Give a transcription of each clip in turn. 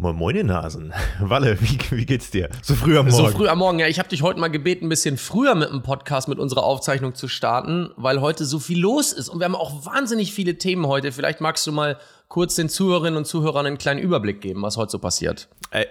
Moin, moin, Nasen. Walle, wie, wie geht's dir? So früh am So Morgen. früh am Morgen, ja. Ich habe dich heute mal gebeten, ein bisschen früher mit dem Podcast, mit unserer Aufzeichnung zu starten, weil heute so viel los ist. Und wir haben auch wahnsinnig viele Themen heute. Vielleicht magst du mal kurz den Zuhörerinnen und Zuhörern einen kleinen Überblick geben, was heute so passiert. Äh,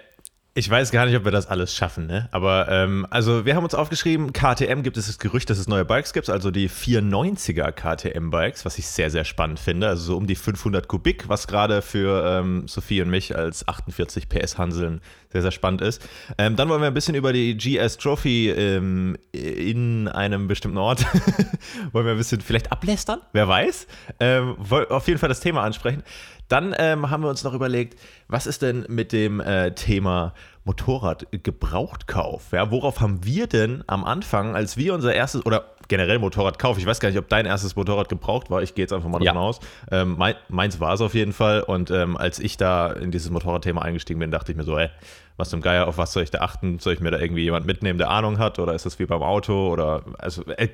ich weiß gar nicht, ob wir das alles schaffen, ne? Aber ähm, also wir haben uns aufgeschrieben, KTM gibt es das Gerücht, dass es neue Bikes gibt, also die 490er KTM-Bikes, was ich sehr, sehr spannend finde. Also so um die 500 Kubik, was gerade für ähm, Sophie und mich als 48 PS Hanseln sehr, sehr spannend ist. Ähm, dann wollen wir ein bisschen über die GS Trophy ähm, in einem bestimmten Ort, wollen wir ein bisschen vielleicht ablästern, wer weiß. Ähm, auf jeden Fall das Thema ansprechen. Dann ähm, haben wir uns noch überlegt, was ist denn mit dem äh, Thema Motorradgebrauchtkauf? Ja, worauf haben wir denn am Anfang, als wir unser erstes oder generell Motorradkauf, ich weiß gar nicht, ob dein erstes Motorrad gebraucht war, ich gehe jetzt einfach mal davon Ja. aus. Ähm, mein, meins war es auf jeden Fall und ähm, als ich da in dieses Motorradthema eingestiegen bin, dachte ich mir so, ey, was zum Geier, auf was soll ich da achten? Soll ich mir da irgendwie jemand mitnehmen, der Ahnung hat oder ist das wie beim Auto oder also äh,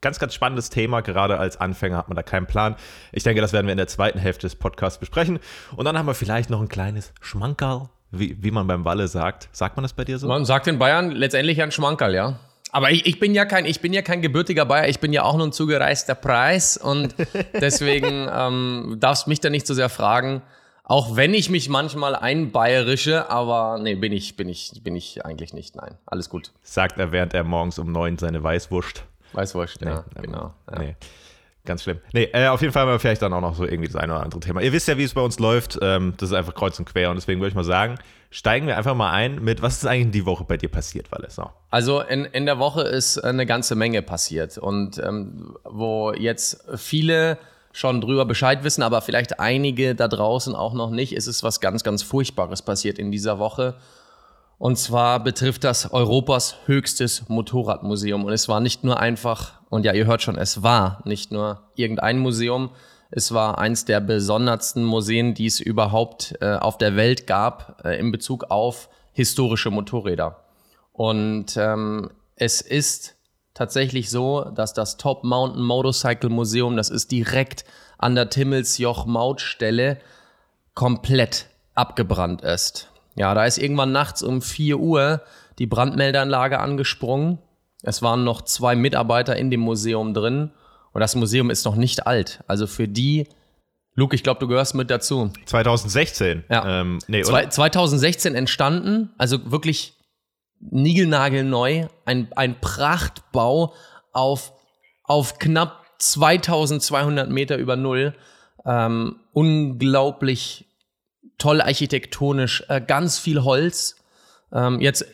ganz, ganz spannendes Thema. Gerade als Anfänger hat man da keinen Plan. Ich denke, das werden wir in der zweiten Hälfte des Podcasts besprechen. Und dann haben wir vielleicht noch ein kleines Schmankerl, wie, wie man beim Walle sagt. Sagt man das bei dir so? Man sagt in Bayern letztendlich ein Schmankerl, ja. Aber ich, ich bin ja kein, ich bin ja kein gebürtiger Bayer, ich bin ja auch nur ein zugereister Preis und deswegen ähm, darfst mich da nicht so sehr fragen. Auch wenn ich mich manchmal einbayerische, aber nee, bin ich, bin ich, bin ich eigentlich nicht. Nein, alles gut. Sagt er, während er morgens um neun seine Weißwurst. Weiß wurscht, ja, Nee, genau. Ja. Nee. Ganz schlimm. Nee, äh, auf jeden Fall haben wir vielleicht dann auch noch so irgendwie das eine oder andere Thema. Ihr wisst ja, wie es bei uns läuft. Ähm, das ist einfach kreuz und quer. Und deswegen würde ich mal sagen, steigen wir einfach mal ein mit, was ist eigentlich die Woche bei dir passiert, Walle? So. Also in, in der Woche ist eine ganze Menge passiert und ähm, wo jetzt viele schon drüber Bescheid wissen, aber vielleicht einige da draußen auch noch nicht, ist es was ganz, ganz Furchtbares passiert in dieser Woche. Und zwar betrifft das Europas höchstes Motorradmuseum. Und es war nicht nur einfach, und ja, ihr hört schon, es war nicht nur irgendein Museum, es war eins der besondersten Museen, die es überhaupt äh, auf der Welt gab äh, in Bezug auf historische Motorräder. Und ähm, es ist tatsächlich so, dass das Top Mountain Motorcycle Museum, das ist direkt an der Timmelsjoch Mautstelle, komplett abgebrannt ist. Ja, da ist irgendwann nachts um 4 Uhr die Brandmeldeanlage angesprungen. Es waren noch zwei Mitarbeiter in dem Museum drin und das Museum ist noch nicht alt. Also für die, Luke, ich glaube, du gehörst mit dazu. 2016. Ja. Ähm, nee, Zwei, oder? 2016 entstanden, also wirklich niegelnagelneu, ein, ein Prachtbau auf, auf knapp 2200 Meter über Null. Ähm, unglaublich toll architektonisch, äh, ganz viel Holz. Ähm, jetzt,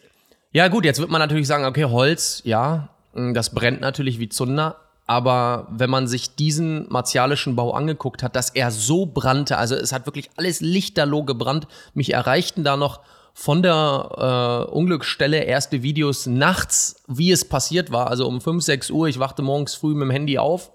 ja gut, jetzt wird man natürlich sagen, okay, Holz, ja, mh, das brennt natürlich wie Zunder. Aber wenn man sich diesen martialischen Bau angeguckt hat, dass er so brannte, also es hat wirklich alles lichterloh gebrannt. Mich erreichten da noch von der äh, Unglücksstelle erste Videos nachts, wie es passiert war. Also um 5, 6 Uhr, ich wachte morgens früh mit dem Handy auf.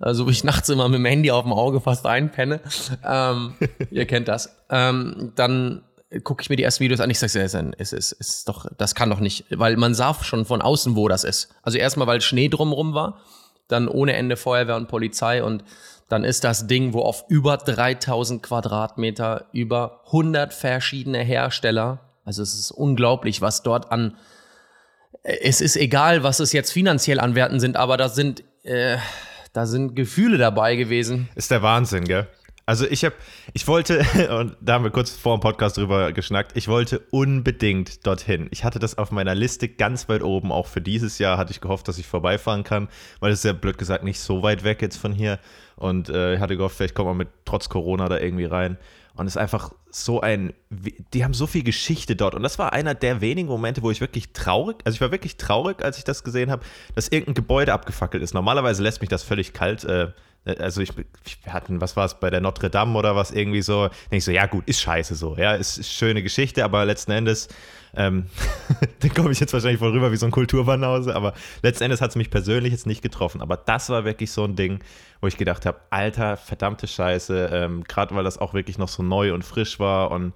Also wo ich nachts immer mit dem Handy auf dem Auge fast einpenne. Ähm, ihr kennt das. Ähm, dann gucke ich mir die ersten Videos an. Ich sage, es ist, es ist, es ist doch, das kann doch nicht, weil man sah schon von außen, wo das ist. Also erstmal, weil Schnee drumrum war, dann ohne Ende Feuerwehr und Polizei und dann ist das Ding, wo auf über 3000 Quadratmeter über 100 verschiedene Hersteller, also es ist unglaublich, was dort an, es ist egal, was es jetzt finanziell an Werten sind, aber da sind, äh, da sind Gefühle dabei gewesen. Ist der Wahnsinn, gell? Also ich habe, ich wollte, und da haben wir kurz vor dem Podcast drüber geschnackt, ich wollte unbedingt dorthin. Ich hatte das auf meiner Liste ganz weit oben, auch für dieses Jahr hatte ich gehofft, dass ich vorbeifahren kann, weil es ist ja blöd gesagt nicht so weit weg jetzt von hier. Und äh, ich hatte gehofft, vielleicht kommt man mit trotz Corona da irgendwie rein. Und es ist einfach so ein, die haben so viel Geschichte dort. Und das war einer der wenigen Momente, wo ich wirklich traurig, also ich war wirklich traurig, als ich das gesehen habe, dass irgendein Gebäude abgefackelt ist. Normalerweise lässt mich das völlig kalt. Äh, also ich, wir hatten, was war es, bei der Notre Dame oder was irgendwie so, denke ich so, ja gut, ist scheiße so, ja, ist, ist schöne Geschichte, aber letzten Endes, ähm, da komme ich jetzt wahrscheinlich voll rüber wie so ein Kulturbanause, aber letzten Endes hat es mich persönlich jetzt nicht getroffen, aber das war wirklich so ein Ding, wo ich gedacht habe, alter, verdammte Scheiße, ähm, gerade weil das auch wirklich noch so neu und frisch war und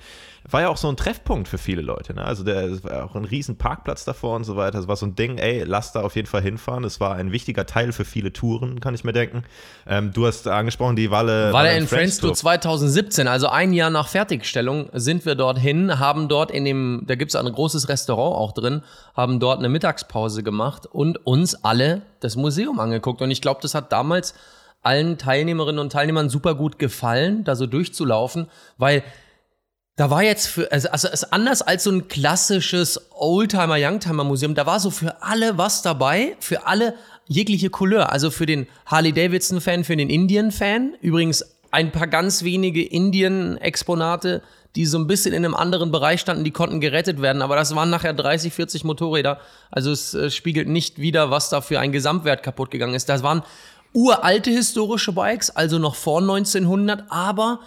war ja auch so ein Treffpunkt für viele Leute, ne? also der es war auch ein riesen Parkplatz davor und so weiter, es war so ein Ding, ey, lass da auf jeden Fall hinfahren, es war ein wichtiger Teil für viele Touren, kann ich mir denken, Ähm, du hast angesprochen, die Walle, Walle in Friends Tour 2017, also ein Jahr nach Fertigstellung, sind wir dorthin, haben dort in dem, da gibt es ein großes Restaurant auch drin, haben dort eine Mittagspause gemacht und uns alle das Museum angeguckt. Und ich glaube, das hat damals allen Teilnehmerinnen und Teilnehmern super gut gefallen, da so durchzulaufen, weil da war jetzt für, also, also ist anders als so ein klassisches Oldtimer, Youngtimer Museum, da war so für alle was dabei, für alle jegliche Couleur. Also für den Harley-Davidson-Fan, für den Indian-Fan. Übrigens ein paar ganz wenige Indien-Exponate, die so ein bisschen in einem anderen Bereich standen, die konnten gerettet werden. Aber das waren nachher 30, 40 Motorräder. Also es äh, spiegelt nicht wieder, was da für ein Gesamtwert kaputt gegangen ist. Das waren uralte historische Bikes, also noch vor 1900, aber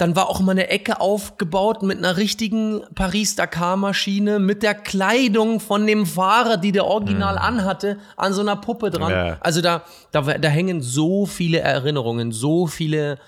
dann war auch mal eine Ecke aufgebaut mit einer richtigen Paris-Dakar-Maschine, mit der Kleidung von dem Fahrer, die der Original mhm. anhatte, an so einer Puppe dran. Ja. Also da, da, da hängen so viele Erinnerungen, so viele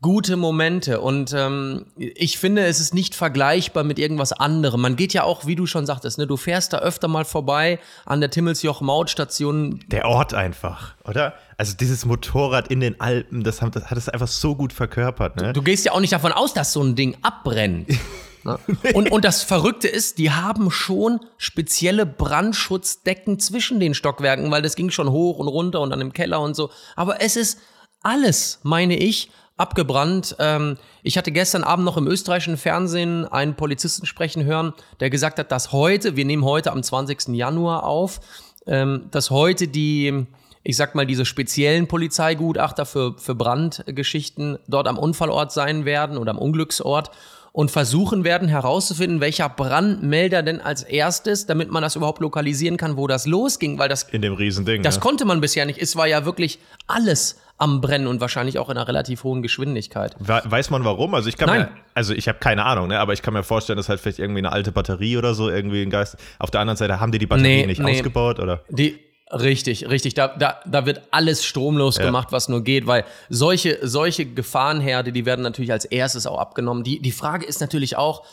gute Momente. Und ähm, ich finde, es ist nicht vergleichbar mit irgendwas anderem. Man geht ja auch, wie du schon sagtest, ne, du fährst da öfter mal vorbei an der Timmelsjoch-Mautstation. Der Ort einfach, oder? Also dieses Motorrad in den Alpen, das, haben, das hat es einfach so gut verkörpert. Ne? Du, du gehst ja auch nicht davon aus, dass so ein Ding abbrennt. Ne? und, und das Verrückte ist, die haben schon spezielle Brandschutzdecken zwischen den Stockwerken, weil das ging schon hoch und runter und dann im Keller und so. Aber es ist alles, meine ich, abgebrannt. Ähm, ich hatte gestern Abend noch im österreichischen Fernsehen einen Polizisten sprechen hören, der gesagt hat, dass heute, wir nehmen heute am 20. Januar auf, ähm, dass heute die, ich sag mal, diese speziellen Polizeigutachter für, für Brandgeschichten dort am Unfallort sein werden oder am Unglücksort und versuchen werden herauszufinden, welcher Brandmelder denn als erstes, damit man das überhaupt lokalisieren kann, wo das losging, weil das in dem Riesending. Das ja. konnte man bisher nicht. Es war ja wirklich alles am Brennen und wahrscheinlich auch in einer relativ hohen Geschwindigkeit. Weiß man warum? Also ich kann Nein. mir, also ich habe keine Ahnung, ne? aber ich kann mir vorstellen, dass halt vielleicht irgendwie eine alte Batterie oder so irgendwie ein Geist. Auf der anderen Seite haben die die Batterie nee, nicht nee. ausgebaut oder? Die Richtig, richtig. Da, da, da wird alles stromlos ja. gemacht, was nur geht, weil solche, solche Gefahrenherde, die werden natürlich als erstes auch abgenommen. Die, die Frage ist natürlich auch,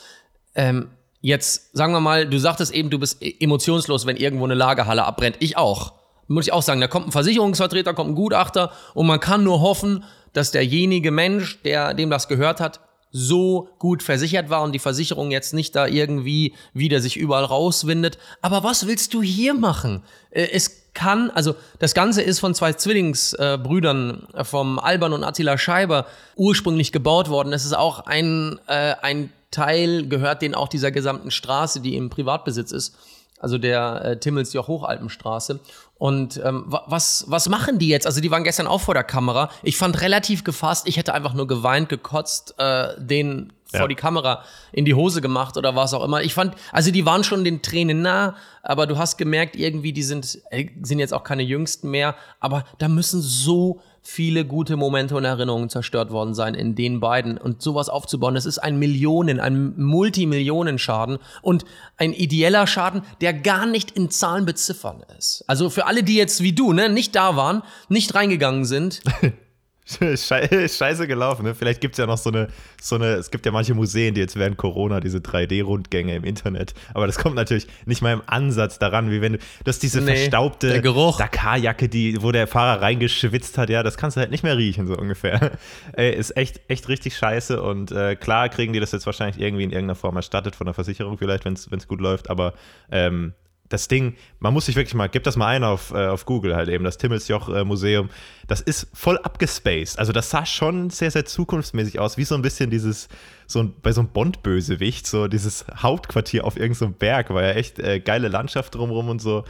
ähm, jetzt sagen wir mal, du sagtest eben, du bist e-, emotionslos, wenn irgendwo eine Lagerhalle abbrennt. Ich auch muss ich auch sagen, da kommt ein Versicherungsvertreter, kommt ein Gutachter und man kann nur hoffen, dass derjenige Mensch, der dem das gehört hat, so gut versichert war und die Versicherung jetzt nicht da irgendwie wieder sich überall rauswindet. Aber was willst du hier machen? Äh, es kann, also das Ganze ist von zwei Zwillingsbrüdern, äh, vom Alban und Attila Scheiber, ursprünglich gebaut worden. Es ist auch ein, äh, ein Teil, gehört denen auch dieser gesamten Straße, die im Privatbesitz ist also der äh, Timmelsjoch Hochalpenstraße. Und ähm, was, was machen die jetzt? Also die waren gestern auch vor der Kamera. Ich fand relativ gefasst, ich hätte einfach nur geweint, gekotzt, äh, den ja. vor die Kamera in die Hose gemacht oder was auch immer. Ich fand, also die waren schon den Tränen nah, aber du hast gemerkt, irgendwie, die sind, äh, sind jetzt auch keine Jüngsten mehr, aber da müssen so viele gute Momente und Erinnerungen zerstört worden sein in den beiden. Und sowas aufzubauen, das ist ein Millionen, ein Multimillionenschaden und ein ideeller Schaden, der gar nicht in Zahlen beziffern ist. Also für alle, die jetzt wie du, ne, nicht da waren, nicht reingegangen sind, Scheiße gelaufen, ne? Vielleicht gibt es ja noch so eine, so eine, es gibt ja manche Museen, die jetzt während Corona diese 3D-Rundgänge im Internet, aber das kommt natürlich nicht mal im Ansatz daran, wie wenn du, hast diese nee, verstaubte Dakar-Jacke, die, wo der Fahrer reingeschwitzt hat, ja, das kannst du halt nicht mehr riechen, so ungefähr. Ey, ist echt, echt richtig scheiße und äh, klar kriegen die das jetzt wahrscheinlich irgendwie in irgendeiner Form erstattet von der Versicherung vielleicht, wenn es gut läuft, aber ähm, das Ding, man muss sich wirklich mal, gib das mal ein auf, äh, auf Google halt eben, das Timmelsjoch-Museum. das ist voll abgespaced. Also das sah schon sehr, sehr zukunftsmäßig aus, wie so ein bisschen dieses, so ein, bei so einem Bond-Bösewicht, so dieses Hauptquartier auf irgendeinem so Berg, war ja echt äh, geile Landschaft drumherum und so.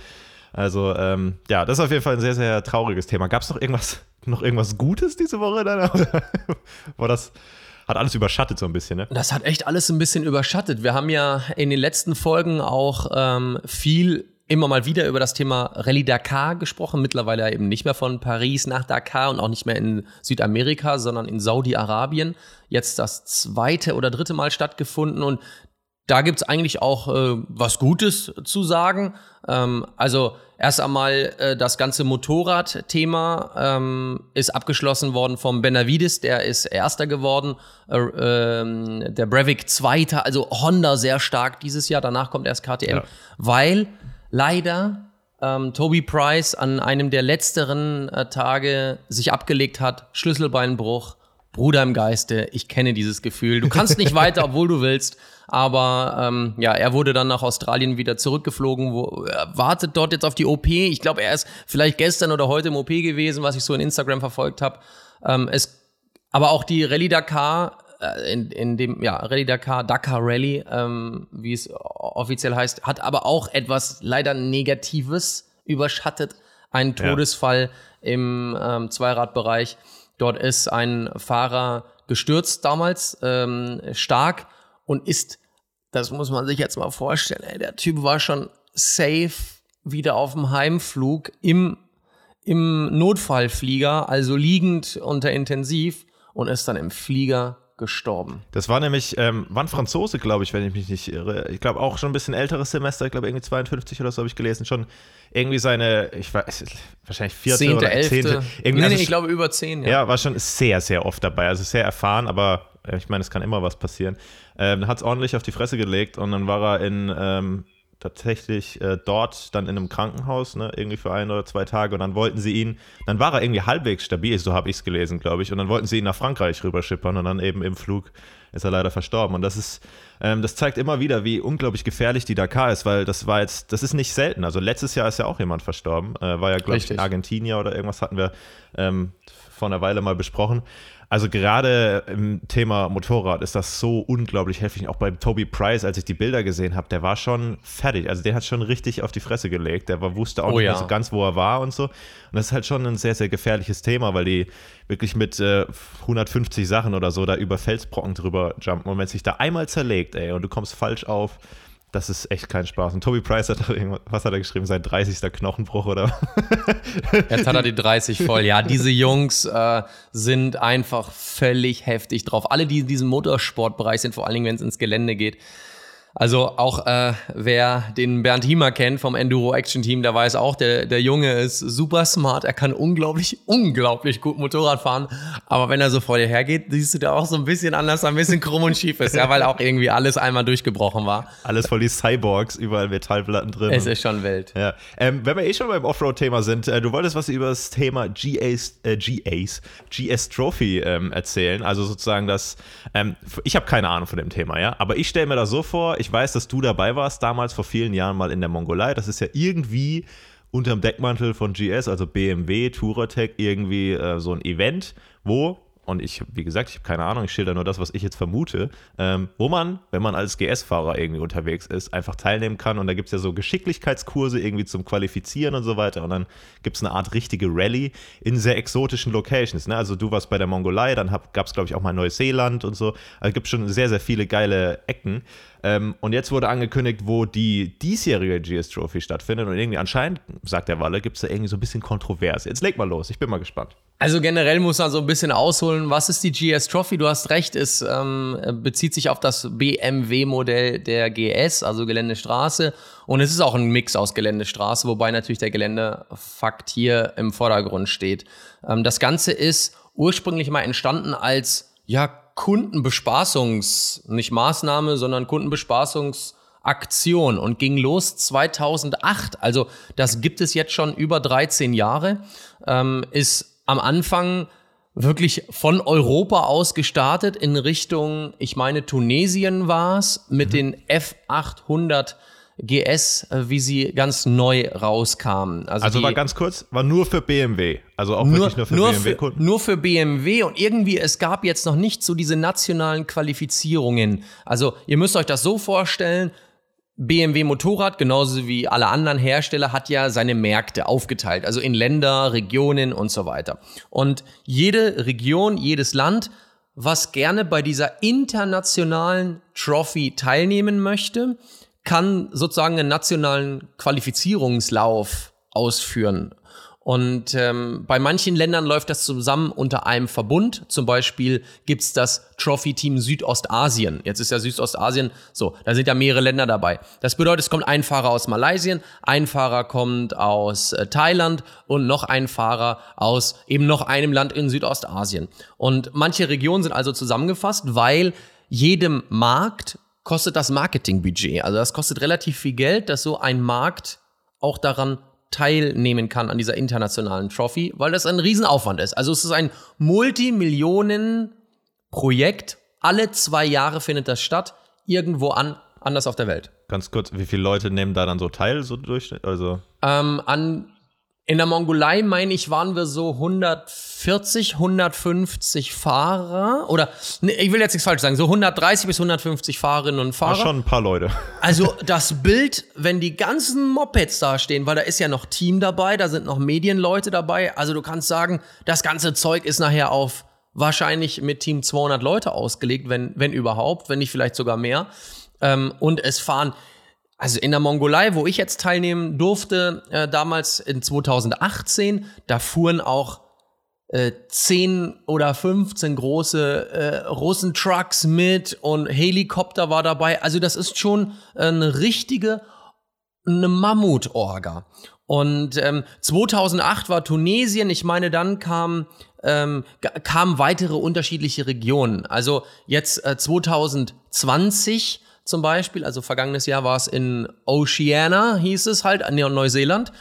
Also, ähm, ja, das ist auf jeden Fall ein sehr, sehr trauriges Thema. Gab es noch irgendwas, noch irgendwas Gutes diese Woche dann? war das hat alles überschattet so ein bisschen, ne? Das hat echt alles ein bisschen überschattet. Wir haben ja in den letzten Folgen auch ähm, viel immer mal wieder über das Thema Rallye Dakar gesprochen, mittlerweile eben nicht mehr von Paris nach Dakar und auch nicht mehr in Südamerika, sondern in Saudi-Arabien. Jetzt das zweite oder dritte Mal stattgefunden und da gibt's eigentlich auch äh, was Gutes zu sagen. Ähm, also erst einmal äh, das ganze Motorrad-Thema ähm, ist abgeschlossen worden vom Benavides, der ist Erster geworden, äh, äh, der Brevik Zweiter, also Honda sehr stark dieses Jahr, danach kommt erst KTM, ja. weil leider ähm, Toby Price an einem der letzteren äh, Tage sich abgelegt hat, Schlüsselbeinbruch, Bruder im Geiste, ich kenne dieses Gefühl. Du kannst nicht weiter, obwohl du willst. Aber ähm, ja, er wurde dann nach Australien wieder zurückgeflogen, wo er wartet dort jetzt auf die OP. Ich glaube, er ist vielleicht gestern oder heute im OP gewesen, was ich so in Instagram verfolgt habe. Ähm, es, aber auch die Rallye Dakar äh, in, in dem, ja, Rallye Dakar, Dakar Rallye, ähm, wie es offiziell heißt, hat aber auch etwas leider Negatives überschattet. Ein Todesfall ja. im ähm, Zweiradbereich. Dort ist ein Fahrer gestürzt damals, ähm, stark und ist, das muss man sich jetzt mal vorstellen, ey, der Typ war schon safe wieder auf dem Heimflug im, im Notfallflieger, also liegend unter Intensiv und ist dann im Flieger gestorben. Das war nämlich, ähm, war ein Franzose, glaube ich, wenn ich mich nicht irre. Ich glaube auch schon ein bisschen älteres Semester, ich glaube irgendwie 52 oder so habe ich gelesen, schon irgendwie seine, ich weiß, wahrscheinlich vierte zehnte, oder elfte. zehnte. Irgendwie nee, nee, also ich glaube über zehn. Ja. ja, war schon sehr, sehr oft dabei, also sehr erfahren, aber äh, ich meine, es kann immer was passieren. Ähm, hat es ordentlich auf die Fresse gelegt und dann war er in ähm, tatsächlich äh, dort dann in einem Krankenhaus, ne, irgendwie für ein oder zwei Tage und dann wollten sie ihn, dann war er irgendwie halbwegs stabil, so habe ich es gelesen, glaube ich, und dann wollten sie ihn nach Frankreich rüberschippern und dann eben im Flug ist er leider verstorben. Und das ist, ähm, das zeigt immer wieder, wie unglaublich gefährlich die Dakar ist, weil das war jetzt, das ist nicht selten, also letztes Jahr ist ja auch jemand verstorben, äh, war ja, glaube ich, in Argentinier oder irgendwas hatten wir ähm, vor einer Weile mal besprochen also gerade im Thema Motorrad ist das so unglaublich heftig. Auch bei Toby Price, als ich die Bilder gesehen habe, der war schon fertig. Also der hat schon richtig auf die Fresse gelegt. Der war, wusste auch oh, nicht ja. so ganz, wo er war und so. Und das ist halt schon ein sehr, sehr gefährliches Thema, weil die wirklich mit äh, 150 Sachen oder so da über Felsbrocken drüber jumpen. Und wenn es sich da einmal zerlegt, ey, und du kommst falsch auf, das ist echt kein Spaß. Und Toby Price hat irgendwas, was hat er geschrieben? Sein 30. Knochenbruch oder? Jetzt hat er die 30 voll. Ja, diese Jungs äh, sind einfach völlig heftig drauf. Alle, die in diesem Motorsportbereich sind, vor allen Dingen, wenn es ins Gelände geht, also auch äh, wer den Bernd Hiemer kennt vom Enduro Action Team, der weiß auch, der, der Junge ist super smart, er kann unglaublich, unglaublich gut Motorrad fahren. Aber wenn er so vor dir hergeht, siehst du da auch so ein bisschen anders, ein bisschen krumm und schief ist, ja, weil auch irgendwie alles einmal durchgebrochen war. Alles voll die Cyborgs, überall Metallplatten drin. Es ist schon wild. Ja. Ähm, wenn wir eh schon beim Offroad-Thema sind, äh, du wolltest was über das Thema GAs, äh, GAs, GS Trophy ähm, erzählen. Also sozusagen das, ähm, ich habe keine Ahnung von dem Thema, ja, aber ich stelle mir das so vor, ich weiß, dass du dabei warst, damals vor vielen Jahren mal in der Mongolei. Das ist ja irgendwie unterm Deckmantel von GS, also BMW, Touratech, irgendwie äh, so ein Event, wo und ich, wie gesagt, ich habe keine Ahnung, ich schilder nur das, was ich jetzt vermute, ähm, wo man, wenn man als GS-Fahrer irgendwie unterwegs ist, einfach teilnehmen kann. Und da gibt es ja so Geschicklichkeitskurse irgendwie zum Qualifizieren und so weiter. Und dann gibt es eine Art richtige Rallye in sehr exotischen Locations. Ne? Also du warst bei der Mongolei, dann gab es, glaube ich, auch mal Neuseeland und so. Also gibt schon sehr, sehr viele geile Ecken. Ähm, und jetzt wurde angekündigt, wo die diesjährige GS Trophy stattfindet. Und irgendwie anscheinend, sagt der Walle, gibt es da irgendwie so ein bisschen Kontroverse. Jetzt leg mal los, ich bin mal gespannt. Also generell muss man so ein bisschen ausholen, was ist die GS Trophy? Du hast recht, es ähm, bezieht sich auf das BMW-Modell der GS, also Geländestraße. Und es ist auch ein Mix aus Geländestraße, wobei natürlich der Geländefakt hier im Vordergrund steht. Ähm, das Ganze ist ursprünglich mal entstanden als ja Kundenbespaßungs, nicht Maßnahme, sondern Kundenbespaßungsaktion und ging los 2008. Also das gibt es jetzt schon über 13 Jahre. Ähm, ist am Anfang wirklich von Europa aus gestartet in Richtung, ich meine, Tunesien war es, mit mhm. den F800 GS, äh, wie sie ganz neu rauskamen. Also, also war ganz kurz, war nur für BMW. Also auch nur, wirklich nur für BMW-Kunden. Nur für BMW und irgendwie, es gab jetzt noch nicht so diese nationalen Qualifizierungen. Also ihr müsst euch das so vorstellen, BMW Motorrad, genauso wie alle anderen Hersteller, hat ja seine Märkte aufgeteilt, also in Länder, Regionen und so weiter. Und jede Region, jedes Land, was gerne bei dieser internationalen Trophy teilnehmen möchte, kann sozusagen einen nationalen Qualifizierungslauf ausführen. Und ähm, bei manchen Ländern läuft das zusammen unter einem Verbund. Zum Beispiel gibt's das Trophy-Team Südostasien. Jetzt ist ja Südostasien so, da sind ja mehrere Länder dabei. Das bedeutet, es kommt ein Fahrer aus Malaysia, ein Fahrer kommt aus äh, Thailand und noch ein Fahrer aus eben noch einem Land in Südostasien. Und manche Regionen sind also zusammengefasst, weil jedem Markt kostet das Marketingbudget. Also das kostet relativ viel Geld, dass so ein Markt auch daran teilnehmen kann an dieser internationalen Trophy, weil das ein Riesenaufwand ist. Also es ist ein Multimillionen-Projekt. Alle zwei Jahre findet das statt, irgendwo an, anders auf der Welt. Ganz kurz, wie viele Leute nehmen da dann so teil, so durch? Also Ähm, an, in der Mongolei, meine ich, waren wir so 140, 150 Fahrer. Oder, nee, ich will jetzt nichts falsch sagen, so 130 bis 150 Fahrerinnen und war Fahrer. schon ein paar Leute. Also das Bild, wenn die ganzen Mopeds da stehen, weil da ist ja noch Team dabei, da sind noch Medienleute dabei. Also du kannst sagen, das ganze Zeug ist nachher auf wahrscheinlich mit Team 200 Leute ausgelegt, wenn, wenn überhaupt, wenn nicht vielleicht sogar mehr. Ähm, und es fahren, also in der Mongolei, wo ich jetzt teilnehmen durfte, äh, damals in 2018, da fuhren auch äh, 10 oder 15 große äh, Russen-Trucks mit und Helikopter war dabei. Also das ist schon eine richtige eine Mammutorga. Und ähm, 2008 war Tunesien. Ich meine, dann kam ähm, kamen weitere unterschiedliche Regionen. Also jetzt äh, 2020 zum Beispiel, also vergangenes Jahr war es in Oceania, hieß es halt, in Neuseeland,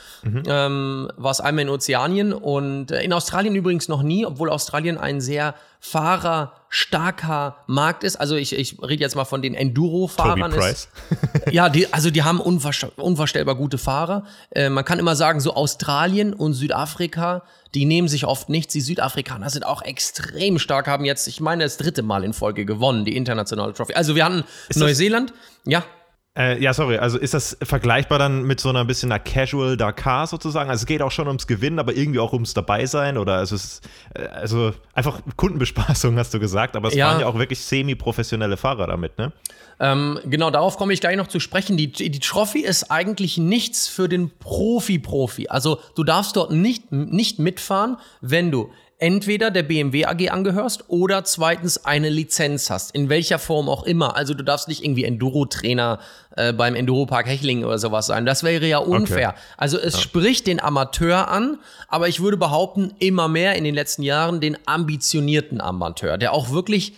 ähm, war es einmal in Ozeanien und äh, in Australien übrigens noch nie, obwohl Australien ein sehr fahrerstarker Markt ist. Also ich, ich rede jetzt mal von den Enduro-Fahrern. ja, die, also die haben unvorstellbar gute Fahrer. Äh, man kann immer sagen, so Australien und Südafrika, die nehmen sich oft nichts. Die Südafrikaner sind auch extrem stark, haben jetzt, ich meine, das dritte Mal in Folge gewonnen, die internationale Trophy. Also wir hatten das- Neuseeland, ja, Äh, ja, sorry, also ist das vergleichbar dann mit so einer bisschen einer Casual Dakar sozusagen? Also es geht auch schon ums Gewinnen, aber irgendwie auch ums Dabeisein oder also es ist äh, also einfach Kundenbespaßung, hast du gesagt, aber es Ja. waren ja auch wirklich semi-professionelle Fahrer damit, ne? Ähm, genau, darauf komme ich gleich noch zu sprechen. Die, die Trophy ist eigentlich nichts für den Profi-Profi. Also du darfst dort nicht, nicht mitfahren, wenn du entweder der BMW AG angehörst oder zweitens eine Lizenz hast, in welcher Form auch immer. Also du darfst nicht irgendwie Enduro-Trainer äh, beim Enduro-Park Hechlingen oder sowas sein. Das wäre ja unfair. Also es spricht den Amateur an, aber ich würde behaupten, immer mehr in den letzten Jahren den ambitionierten Amateur, der auch wirklich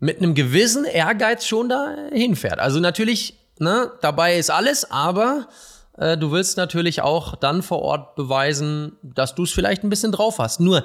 mit einem gewissen Ehrgeiz schon da hinfährt. Also natürlich, ne, dabei ist alles, aber äh, du willst natürlich auch dann vor Ort beweisen, dass du es vielleicht ein bisschen drauf hast. Nur,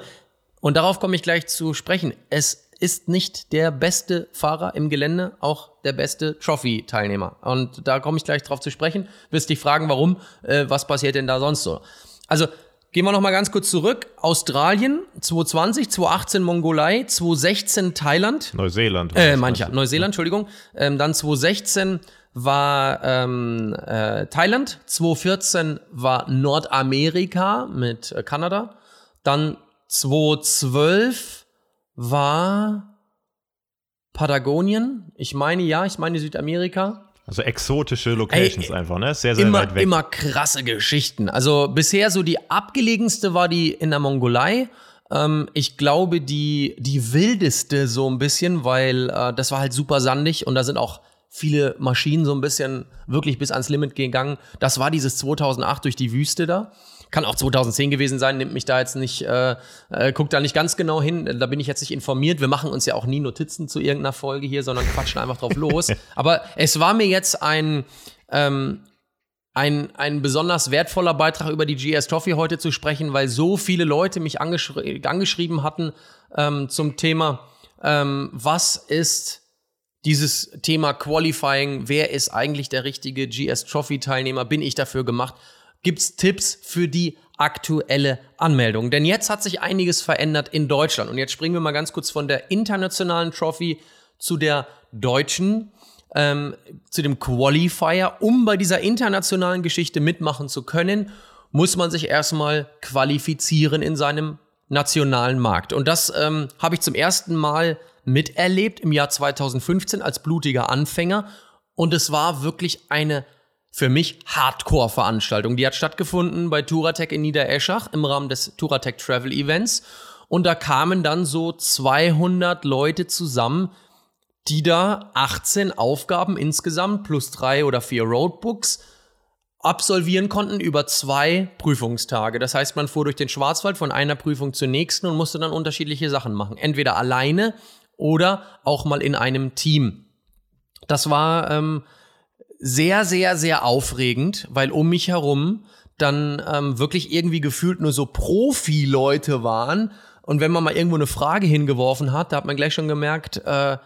und darauf komme ich gleich zu sprechen, es ist nicht der beste Fahrer im Gelände, auch der beste Trophy-Teilnehmer. Und da komme ich gleich drauf zu sprechen. Wirst dich fragen, warum, äh, was passiert denn da sonst so? Also, Gehen wir noch mal ganz kurz zurück. Australien 2020, 2018 Mongolei, 2016 Thailand. Neuseeland. Äh, mancher. Neuseeland, Entschuldigung. Ähm, dann 2016 war ähm, äh, Thailand. 2014 war Nordamerika mit äh, Kanada. Dann 2012 war Patagonien. Ich meine, ja, ich meine Südamerika. Also exotische Locations Ey, einfach, ne? Sehr, sehr Immer, weit weg. immer krasse Geschichten. Also bisher so die abgelegenste war die in der Mongolei. Ähm, ich glaube, die, die wildeste so ein bisschen, weil äh, das war halt super sandig und da sind auch viele Maschinen so ein bisschen wirklich bis ans Limit gegangen. Das war dieses 2008 durch die Wüste da. Kann auch 2010 gewesen sein, nimmt mich da jetzt nicht, äh, äh, guckt da nicht ganz genau hin, da bin ich jetzt nicht informiert. Wir machen uns ja auch nie Notizen zu irgendeiner Folge hier, sondern quatschen einfach drauf los. Aber es war mir jetzt ein, ähm, ein, ein besonders wertvoller Beitrag über die GS Trophy heute zu sprechen, weil so viele Leute mich angeschri angeschrieben hatten ähm, zum Thema, ähm, was ist dieses Thema Qualifying, wer ist eigentlich der richtige GS Trophy Teilnehmer, bin ich dafür gemacht? Gibt's Tipps für die aktuelle Anmeldung? Denn jetzt hat sich einiges verändert in Deutschland und jetzt springen wir mal ganz kurz von der internationalen Trophy zu der deutschen ähm, zu dem Qualifier, um bei dieser internationalen Geschichte mitmachen zu können, muss man sich erstmal qualifizieren in seinem nationalen Markt. Und das ähm, habe ich zum ersten Mal miterlebt im Jahr 2015 als blutiger Anfänger. Und es war wirklich eine für mich Hardcore-Veranstaltung. Die hat stattgefunden bei Touratec in Niedereschach im Rahmen des Touratec Travel Events. Und da kamen dann so 200 Leute zusammen, die da 18 Aufgaben insgesamt plus drei oder vier Roadbooks absolvieren konnten über zwei Prüfungstage. Das heißt, man fuhr durch den Schwarzwald von einer Prüfung zur nächsten und musste dann unterschiedliche Sachen machen. Entweder alleine oder auch mal in einem Team. Das war ähm, sehr, sehr, sehr aufregend, weil um mich herum dann ähm, wirklich irgendwie gefühlt nur so Profi-Leute waren. Und wenn man mal irgendwo eine Frage hingeworfen hat, da hat man gleich schon gemerkt, äh,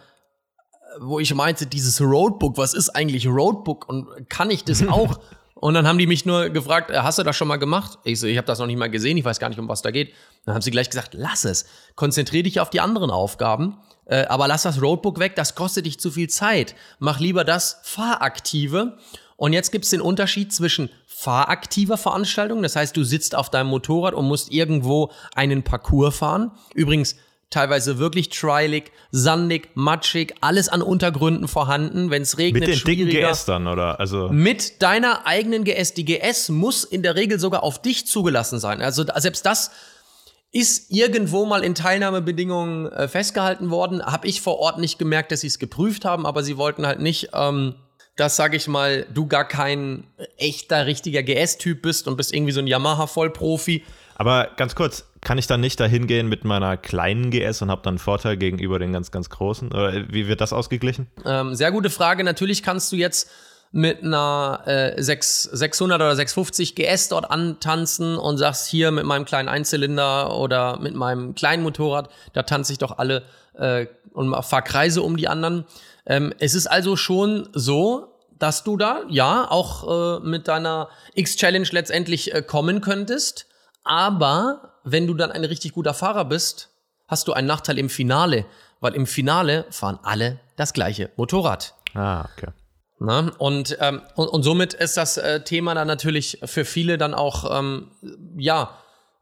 wo ich meinte, dieses Roadbook, was ist eigentlich Roadbook und kann ich das auch? und dann haben die mich nur gefragt, äh, hast du das schon mal gemacht? Ich so, ich habe das noch nicht mal gesehen, ich weiß gar nicht, um was da geht. Dann haben sie gleich gesagt, lass es, konzentriere dich auf die anderen Aufgaben, äh, aber lass das Roadbook weg, das kostet dich zu viel Zeit. Mach lieber das Fahraktive. Und jetzt gibt es den Unterschied zwischen fahraktiver Veranstaltung, das heißt, du sitzt auf deinem Motorrad und musst irgendwo einen Parcours fahren. Übrigens, teilweise wirklich trialig, sandig, matschig, alles an Untergründen vorhanden, wenn es regnet. Mit den dicken GS dann, oder? Also mit deiner eigenen GS. Die GS muss in der Regel sogar auf dich zugelassen sein. Also selbst das ist irgendwo mal in Teilnahmebedingungen äh, festgehalten worden. Habe ich vor Ort nicht gemerkt, dass sie es geprüft haben, aber sie wollten halt nicht, ähm, dass, sag ich mal, du gar kein echter, richtiger GS-Typ bist und bist irgendwie so ein Yamaha-Vollprofi. Aber ganz kurz, kann ich dann nicht dahin gehen mit meiner kleinen GS und habe dann einen Vorteil gegenüber den ganz, ganz großen? Oder wie wird das ausgeglichen? Ähm, sehr gute Frage. Natürlich kannst du jetzt mit einer äh, 6, 600 oder 650 GS dort antanzen und sagst hier mit meinem kleinen Einzylinder oder mit meinem kleinen Motorrad, da tanze ich doch alle äh, und fahr Kreise um die anderen. Ähm, es ist also schon so, dass du da ja auch äh, mit deiner X-Challenge letztendlich äh, kommen könntest. Aber wenn du dann ein richtig guter Fahrer bist, hast du einen Nachteil im Finale, weil im Finale fahren alle das gleiche Motorrad. Ah, okay. Na, und, ähm, und, und somit ist das äh, Thema dann natürlich für viele dann auch, ähm, ja,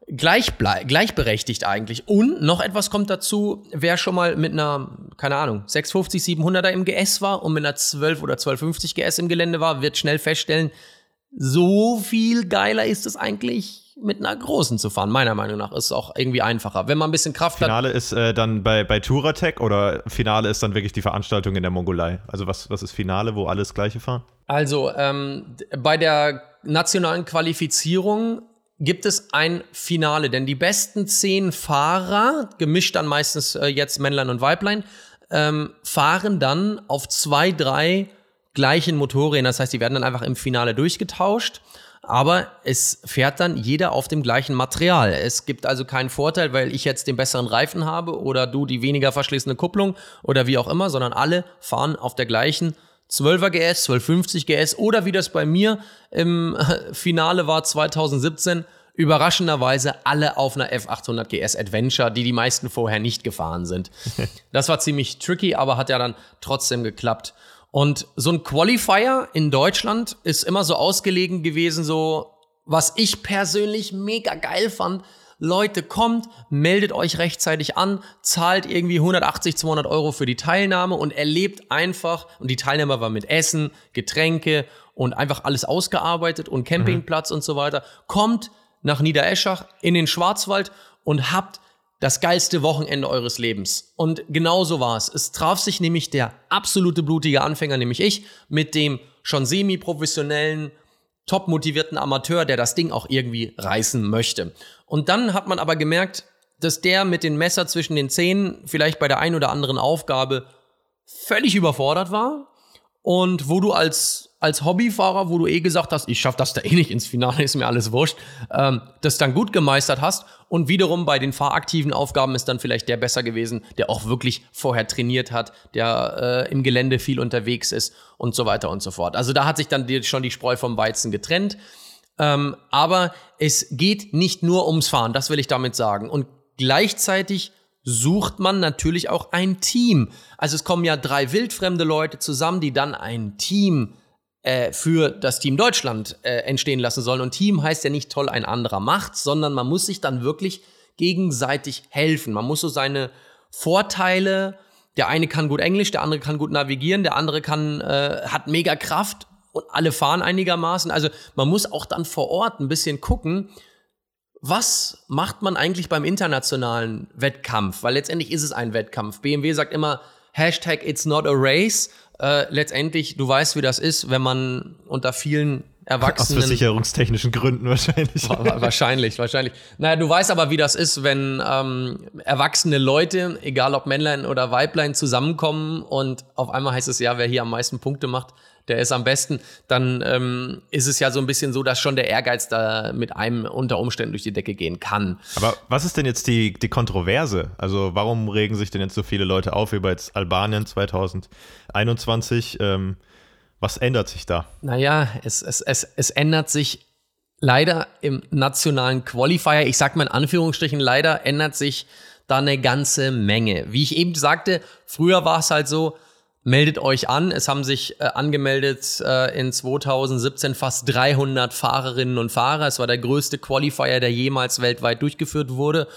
gleich gleichberechtigt eigentlich. Und noch etwas kommt dazu, wer schon mal mit einer, keine Ahnung, 650, 700er im GS war und mit einer 12 oder 1250 GS im Gelände war, wird schnell feststellen, so viel geiler ist es eigentlich mit einer großen zu fahren. Meiner Meinung nach ist es auch irgendwie einfacher. Wenn man ein bisschen Kraft Finale hat. Finale ist äh, dann bei, bei Touratec oder Finale ist dann wirklich die Veranstaltung in der Mongolei? Also was, was ist Finale, wo alles Gleiche fahren? Also ähm, bei der nationalen Qualifizierung gibt es ein Finale, denn die besten zehn Fahrer, gemischt dann meistens äh, jetzt Männlein und Weiblein, ähm, fahren dann auf zwei, drei gleichen Motorrädern. Das heißt, die werden dann einfach im Finale durchgetauscht. Aber es fährt dann jeder auf dem gleichen Material. Es gibt also keinen Vorteil, weil ich jetzt den besseren Reifen habe oder du die weniger verschließende Kupplung oder wie auch immer, sondern alle fahren auf der gleichen 12er GS, 1250 GS oder wie das bei mir im Finale war 2017, überraschenderweise alle auf einer F800 GS Adventure, die die meisten vorher nicht gefahren sind. Das war ziemlich tricky, aber hat ja dann trotzdem geklappt. Und so ein Qualifier in Deutschland ist immer so ausgelegen gewesen, so was ich persönlich mega geil fand, Leute, kommt, meldet euch rechtzeitig an, zahlt irgendwie 180, 200 Euro für die Teilnahme und erlebt einfach, und die Teilnahme war mit Essen, Getränke und einfach alles ausgearbeitet und Campingplatz mhm. und so weiter. Kommt nach Niedereschach in den Schwarzwald und habt das geilste Wochenende eures Lebens. Und genau so war es. Es traf sich nämlich der absolute blutige Anfänger, nämlich ich, mit dem schon semi-professionellen, top motivierten Amateur, der das Ding auch irgendwie reißen möchte. Und dann hat man aber gemerkt, dass der mit den Messer zwischen den Zähnen vielleicht bei der einen oder anderen Aufgabe völlig überfordert war und wo du als als Hobbyfahrer, wo du eh gesagt hast, ich schaff das da eh nicht ins Finale, ist mir alles wurscht, ähm, das dann gut gemeistert hast und wiederum bei den fahraktiven Aufgaben ist dann vielleicht der besser gewesen, der auch wirklich vorher trainiert hat, der äh, im Gelände viel unterwegs ist und so weiter und so fort. Also da hat sich dann die, schon die Spreu vom Weizen getrennt. Ähm, aber es geht nicht nur ums Fahren, das will ich damit sagen. Und gleichzeitig sucht man natürlich auch ein Team. Also es kommen ja drei wildfremde Leute zusammen, die dann ein Team äh, für das Team Deutschland äh, entstehen lassen sollen. Und Team heißt ja nicht toll ein anderer macht, sondern man muss sich dann wirklich gegenseitig helfen. Man muss so seine Vorteile, der eine kann gut Englisch, der andere kann gut navigieren, der andere kann, äh, hat mega Kraft und alle fahren einigermaßen. Also man muss auch dann vor Ort ein bisschen gucken, was macht man eigentlich beim internationalen Wettkampf? Weil letztendlich ist es ein Wettkampf. BMW sagt immer, Hashtag It's not a race. Äh, letztendlich, du weißt, wie das ist, wenn man unter vielen erwachsenen. Aus versicherungstechnischen Gründen wahrscheinlich. wahrscheinlich, wahrscheinlich. Naja, du weißt aber, wie das ist, wenn ähm, erwachsene Leute, egal ob Männlein oder Weiblein, zusammenkommen und auf einmal heißt es ja, wer hier am meisten Punkte macht, der ist am besten, dann ähm, ist es ja so ein bisschen so, dass schon der Ehrgeiz da mit einem unter Umständen durch die Decke gehen kann. Aber was ist denn jetzt die, die Kontroverse? Also warum regen sich denn jetzt so viele Leute auf über jetzt Albanien 2021? Ähm, was ändert sich da? Naja, es, es, es, es ändert sich leider im nationalen Qualifier. Ich sag mal in Anführungsstrichen, leider ändert sich da eine ganze Menge. Wie ich eben sagte, früher war es halt so, meldet euch an. Es haben sich äh, angemeldet äh, in 2017 fast 300 Fahrerinnen und Fahrer. Es war der größte Qualifier, der jemals weltweit durchgeführt wurde.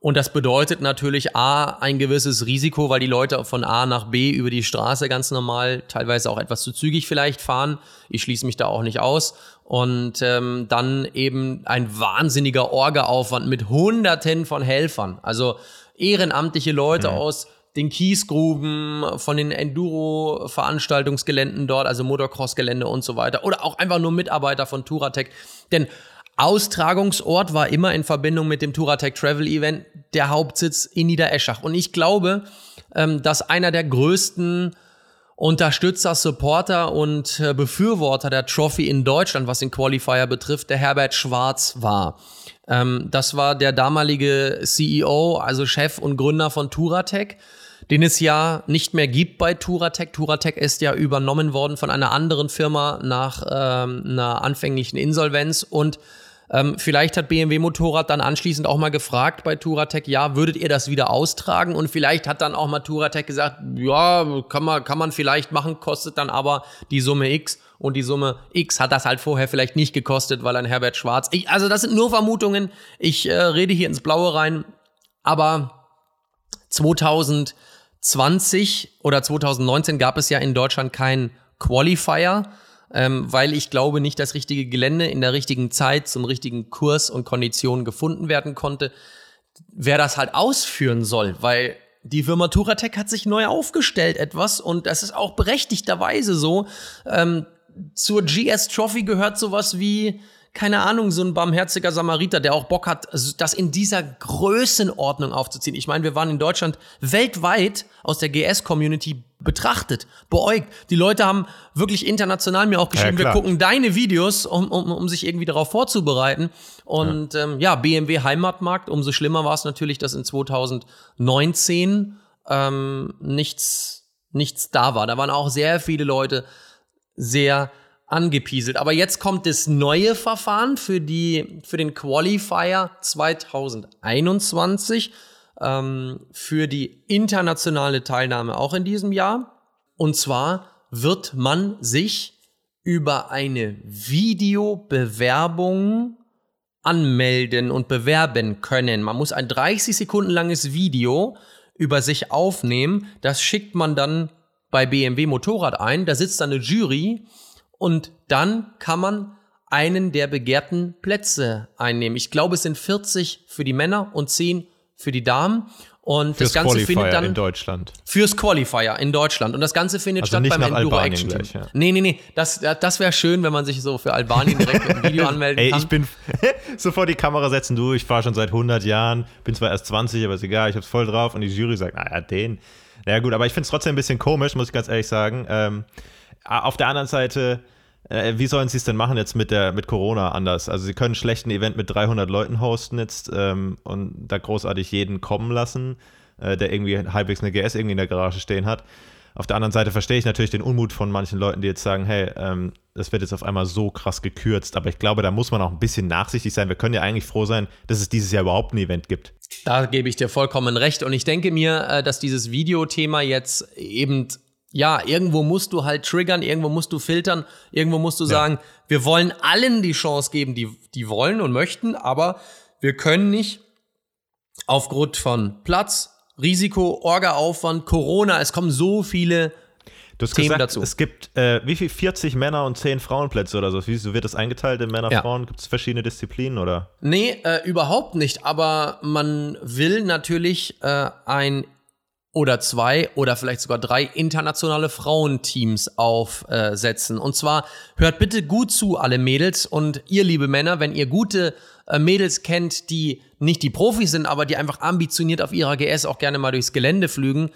Und das bedeutet natürlich A, ein gewisses Risiko, weil die Leute von A nach B über die Straße ganz normal, teilweise auch etwas zu zügig vielleicht fahren. Ich schließe mich da auch nicht aus. Und ähm, dann eben ein wahnsinniger Orga-Aufwand mit Hunderten von Helfern. Also ehrenamtliche Leute mhm. aus den Kiesgruben, von den Enduro-Veranstaltungsgeländen dort, also Motocross-Gelände und so weiter. Oder auch einfach nur Mitarbeiter von Touratec. Denn Austragungsort war immer in Verbindung mit dem Touratec Travel Event der Hauptsitz in Niedereschach. Und ich glaube, ähm, dass einer der größten Unterstützer, Supporter und äh, Befürworter der Trophy in Deutschland, was den Qualifier betrifft, der Herbert Schwarz war. Ähm, das war der damalige CEO, also Chef und Gründer von Touratec den es ja nicht mehr gibt bei Touratec. Touratec ist ja übernommen worden von einer anderen Firma nach ähm, einer anfänglichen Insolvenz und ähm, vielleicht hat BMW Motorrad dann anschließend auch mal gefragt bei Touratec, ja, würdet ihr das wieder austragen? Und vielleicht hat dann auch mal Touratec gesagt, ja, kann man, kann man vielleicht machen, kostet dann aber die Summe X. Und die Summe X hat das halt vorher vielleicht nicht gekostet, weil ein Herbert Schwarz. Ich, also das sind nur Vermutungen. Ich äh, rede hier ins Blaue rein. Aber 2020 oder 2019 gab es ja in Deutschland keinen Qualifier ähm, weil ich glaube nicht das richtige Gelände in der richtigen Zeit zum richtigen Kurs und Konditionen gefunden werden konnte. Wer das halt ausführen soll, weil die Firma Turatec hat sich neu aufgestellt etwas und das ist auch berechtigterweise so. Ähm, zur GS Trophy gehört sowas wie keine Ahnung, so ein barmherziger Samariter, der auch Bock hat, das in dieser Größenordnung aufzuziehen. Ich meine, wir waren in Deutschland weltweit aus der GS-Community betrachtet, beäugt. Die Leute haben wirklich international mir auch geschrieben, ja, wir gucken deine Videos, um, um, um sich irgendwie darauf vorzubereiten. Und ja, ähm, ja BMW Heimatmarkt, umso schlimmer war es natürlich, dass in 2019 ähm, nichts, nichts da war. Da waren auch sehr viele Leute sehr angepieselt. Aber jetzt kommt das neue Verfahren für, die, für den Qualifier 2021, ähm, für die internationale Teilnahme auch in diesem Jahr. Und zwar wird man sich über eine Videobewerbung anmelden und bewerben können. Man muss ein 30 Sekunden langes Video über sich aufnehmen. Das schickt man dann bei BMW Motorrad ein. Da sitzt dann eine Jury und dann kann man einen der begehrten Plätze einnehmen. Ich glaube, es sind 40 für die Männer und 10 für die Damen. Und fürs das Ganze Qualifier findet dann in Deutschland. Fürs Qualifier in Deutschland. Und das Ganze findet also statt nicht beim nach Enduro Albanien Action gleich, ja. Nee, nee, nee. Das, das wäre schön, wenn man sich so für Albanien direkt mit einem Video anmelden Ey, kann. ich bin sofort die Kamera setzen, du, ich fahre schon seit 100 Jahren, bin zwar erst 20, aber ist egal, ich hab's voll drauf. Und die Jury sagt, naja, den. Naja, gut, aber ich finde es trotzdem ein bisschen komisch, muss ich ganz ehrlich sagen. Ähm, auf der anderen Seite, äh, wie sollen sie es denn machen jetzt mit der mit Corona anders? Also sie können schlecht ein Event mit 300 Leuten hosten jetzt ähm, und da großartig jeden kommen lassen, äh, der irgendwie halbwegs eine GS irgendwie in der Garage stehen hat. Auf der anderen Seite verstehe ich natürlich den Unmut von manchen Leuten, die jetzt sagen, hey, ähm, das wird jetzt auf einmal so krass gekürzt. Aber ich glaube, da muss man auch ein bisschen nachsichtig sein. Wir können ja eigentlich froh sein, dass es dieses Jahr überhaupt ein Event gibt. Da gebe ich dir vollkommen recht. Und ich denke mir, äh, dass dieses Videothema jetzt eben ja, irgendwo musst du halt triggern, irgendwo musst du filtern, irgendwo musst du ja. sagen, wir wollen allen die Chance geben, die, die wollen und möchten, aber wir können nicht aufgrund von Platz, Risiko, Orga-Aufwand, Corona, es kommen so viele Du hast Themen gesagt, dazu. es gibt äh, wie viel? 40 Männer und 10 Frauenplätze oder so. Wie wird das eingeteilt in Männer, Ja. Frauen? Gibt es verschiedene Disziplinen oder? Nee, äh, überhaupt nicht. Aber man will natürlich äh, ein oder zwei oder vielleicht sogar drei internationale Frauenteams aufsetzen. Und zwar hört bitte gut zu, alle Mädels und ihr, liebe Männer, wenn ihr gute äh, Mädels kennt, die nicht die Profis sind, aber die einfach ambitioniert auf ihrer GS auch gerne mal durchs Gelände flügen,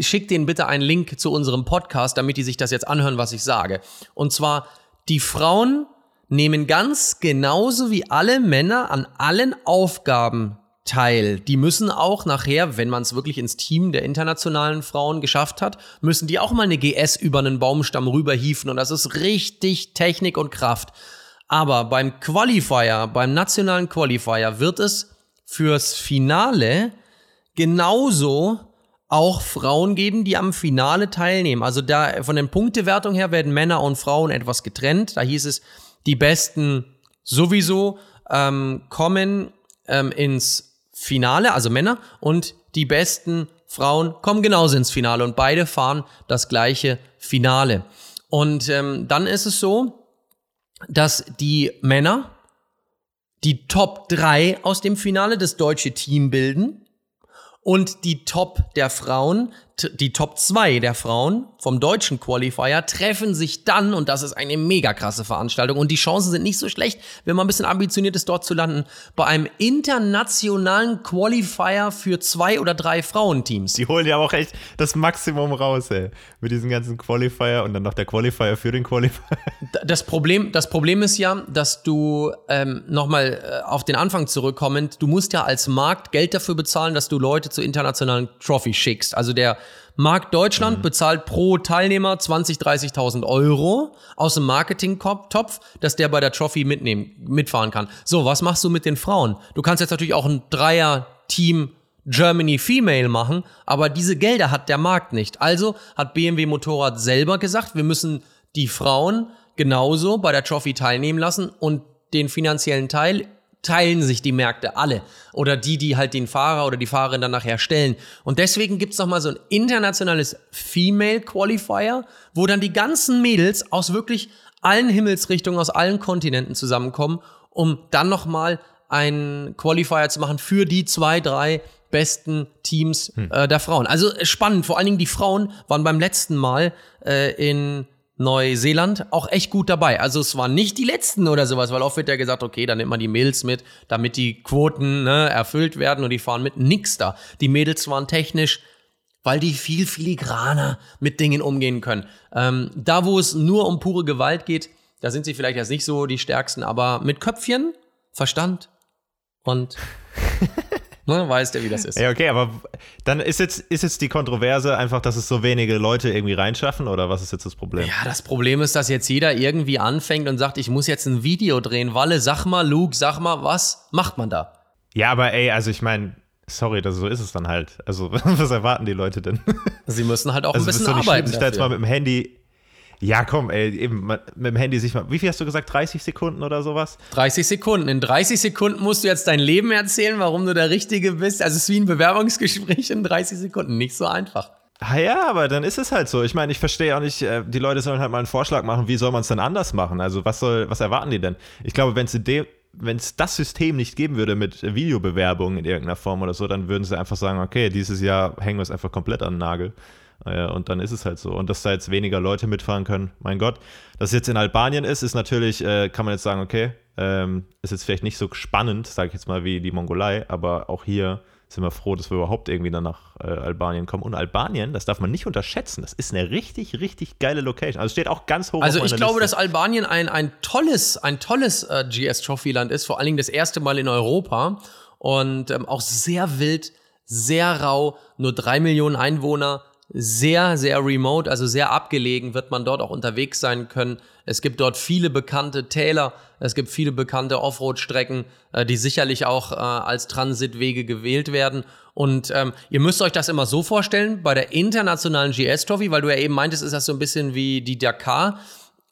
schickt denen bitte einen Link zu unserem Podcast, damit die sich das jetzt anhören, was ich sage. Und zwar, die Frauen nehmen ganz genauso wie alle Männer an allen Aufgaben teil. Die müssen auch nachher, wenn man es wirklich ins Team der internationalen Frauen geschafft hat, müssen die auch mal eine GS über einen Baumstamm rüberhieven und das ist richtig Technik und Kraft. Aber beim Qualifier, beim nationalen Qualifier wird es fürs Finale genauso auch Frauen geben, die am Finale teilnehmen. Also da von den Punktewertung her werden Männer und Frauen etwas getrennt. Da hieß es, die Besten sowieso ähm, kommen ähm, ins Finale, also Männer, und die besten Frauen kommen genauso ins Finale und beide fahren das gleiche Finale. Und ähm, dann ist es so, dass die Männer die Top 3 aus dem Finale das deutsche Team bilden und die Top der Frauen die Top 2 der Frauen vom deutschen Qualifier treffen sich dann, und das ist eine mega krasse Veranstaltung, und die Chancen sind nicht so schlecht, wenn man ein bisschen ambitioniert ist, dort zu landen, bei einem internationalen Qualifier für zwei oder drei Frauenteams. Die holen ja auch echt das Maximum raus, ey. Mit diesen ganzen Qualifier und dann noch der Qualifier für den Qualifier. Das Problem, das Problem ist ja, dass du ähm, nochmal äh, auf den Anfang zurückkommend, du musst ja als Markt Geld dafür bezahlen, dass du Leute zu internationalen Trophy schickst. Also der Markt Deutschland mhm. bezahlt pro Teilnehmer 20, 30.000 Euro aus dem Marketing-Topf, dass der bei der Trophy mitnehmen, mitfahren kann. So, was machst du mit den Frauen? Du kannst jetzt natürlich auch ein Dreier-Team Germany Female machen, aber diese Gelder hat der Markt nicht. Also hat BMW Motorrad selber gesagt, wir müssen die Frauen genauso bei der Trophy teilnehmen lassen und den finanziellen Teil teilen sich die Märkte alle. Oder die, die halt den Fahrer oder die Fahrerin dann nachher stellen. Und deswegen gibt's noch mal so ein internationales Female Qualifier, wo dann die ganzen Mädels aus wirklich allen Himmelsrichtungen, aus allen Kontinenten zusammenkommen, um dann noch mal einen Qualifier zu machen für die zwei, drei besten Teams hm. äh, der Frauen. Also spannend, vor allen Dingen die Frauen waren beim letzten Mal äh, in Neuseeland auch echt gut dabei. Also es waren nicht die letzten oder sowas, weil oft wird ja gesagt, okay, dann nimmt man die Mädels mit, damit die Quoten ne, erfüllt werden und die fahren mit nix da. Die Mädels waren technisch, weil die viel filigraner mit Dingen umgehen können. Ähm, da, wo es nur um pure Gewalt geht, da sind sie vielleicht jetzt nicht so die stärksten, aber mit Köpfchen, Verstand und Ne, weiß der, wie das ist. Ja, okay, aber dann ist jetzt, ist jetzt die Kontroverse einfach, dass es so wenige Leute irgendwie reinschaffen oder was ist jetzt das Problem? Ja, das Problem ist, dass jetzt jeder irgendwie anfängt und sagt, ich muss jetzt ein Video drehen. Walle, sag mal, Luke, sag mal, was macht man da? Ja, aber ey, also ich meine, sorry, das, so ist es dann halt. Also, was erwarten die Leute denn? Sie müssen halt auch also, ein bisschen arbeiten. Also, sich da jetzt mal mit dem Handy ja, komm, ey, eben mit dem Handy sich mal. Wie viel hast du gesagt? 30 Sekunden oder sowas? 30 Sekunden. In 30 Sekunden musst du jetzt dein Leben erzählen, warum du der Richtige bist. Also es ist wie ein Bewerbungsgespräch in 30 Sekunden. Nicht so einfach. Ah ja, aber dann ist es halt so. Ich meine, ich verstehe auch nicht, äh, die Leute sollen halt mal einen Vorschlag machen, wie soll man es denn anders machen? Also was soll, was erwarten die denn? Ich glaube, wenn es das System nicht geben würde mit Videobewerbungen in irgendeiner Form oder so, dann würden sie einfach sagen, okay, dieses Jahr hängen wir es einfach komplett an den Nagel. Und dann ist es halt so. Und dass da jetzt weniger Leute mitfahren können, mein Gott. Dass es jetzt in Albanien ist, ist natürlich, äh, kann man jetzt sagen, okay, ähm, ist jetzt vielleicht nicht so spannend, sage ich jetzt mal, wie die Mongolei, aber auch hier sind wir froh, dass wir überhaupt irgendwie dann nach äh, Albanien kommen. Und Albanien, das darf man nicht unterschätzen, das ist eine richtig, richtig geile Location. Also steht auch ganz hoch Also ich glaube, Liste. dass Albanien ein, ein tolles, ein tolles äh, GS-Trophy-Land ist, vor allen Dingen das erste Mal in Europa und ähm, auch sehr wild, sehr rau, nur drei Millionen Einwohner, sehr, sehr remote, also sehr abgelegen, wird man dort auch unterwegs sein können. Es gibt dort viele bekannte Täler, es gibt viele bekannte Offroad-Strecken, äh, die sicherlich auch äh, als Transitwege gewählt werden. Und ähm, ihr müsst euch das immer so vorstellen, bei der internationalen GS-Trophy, weil du ja eben meintest, ist das so ein bisschen wie die Dakar.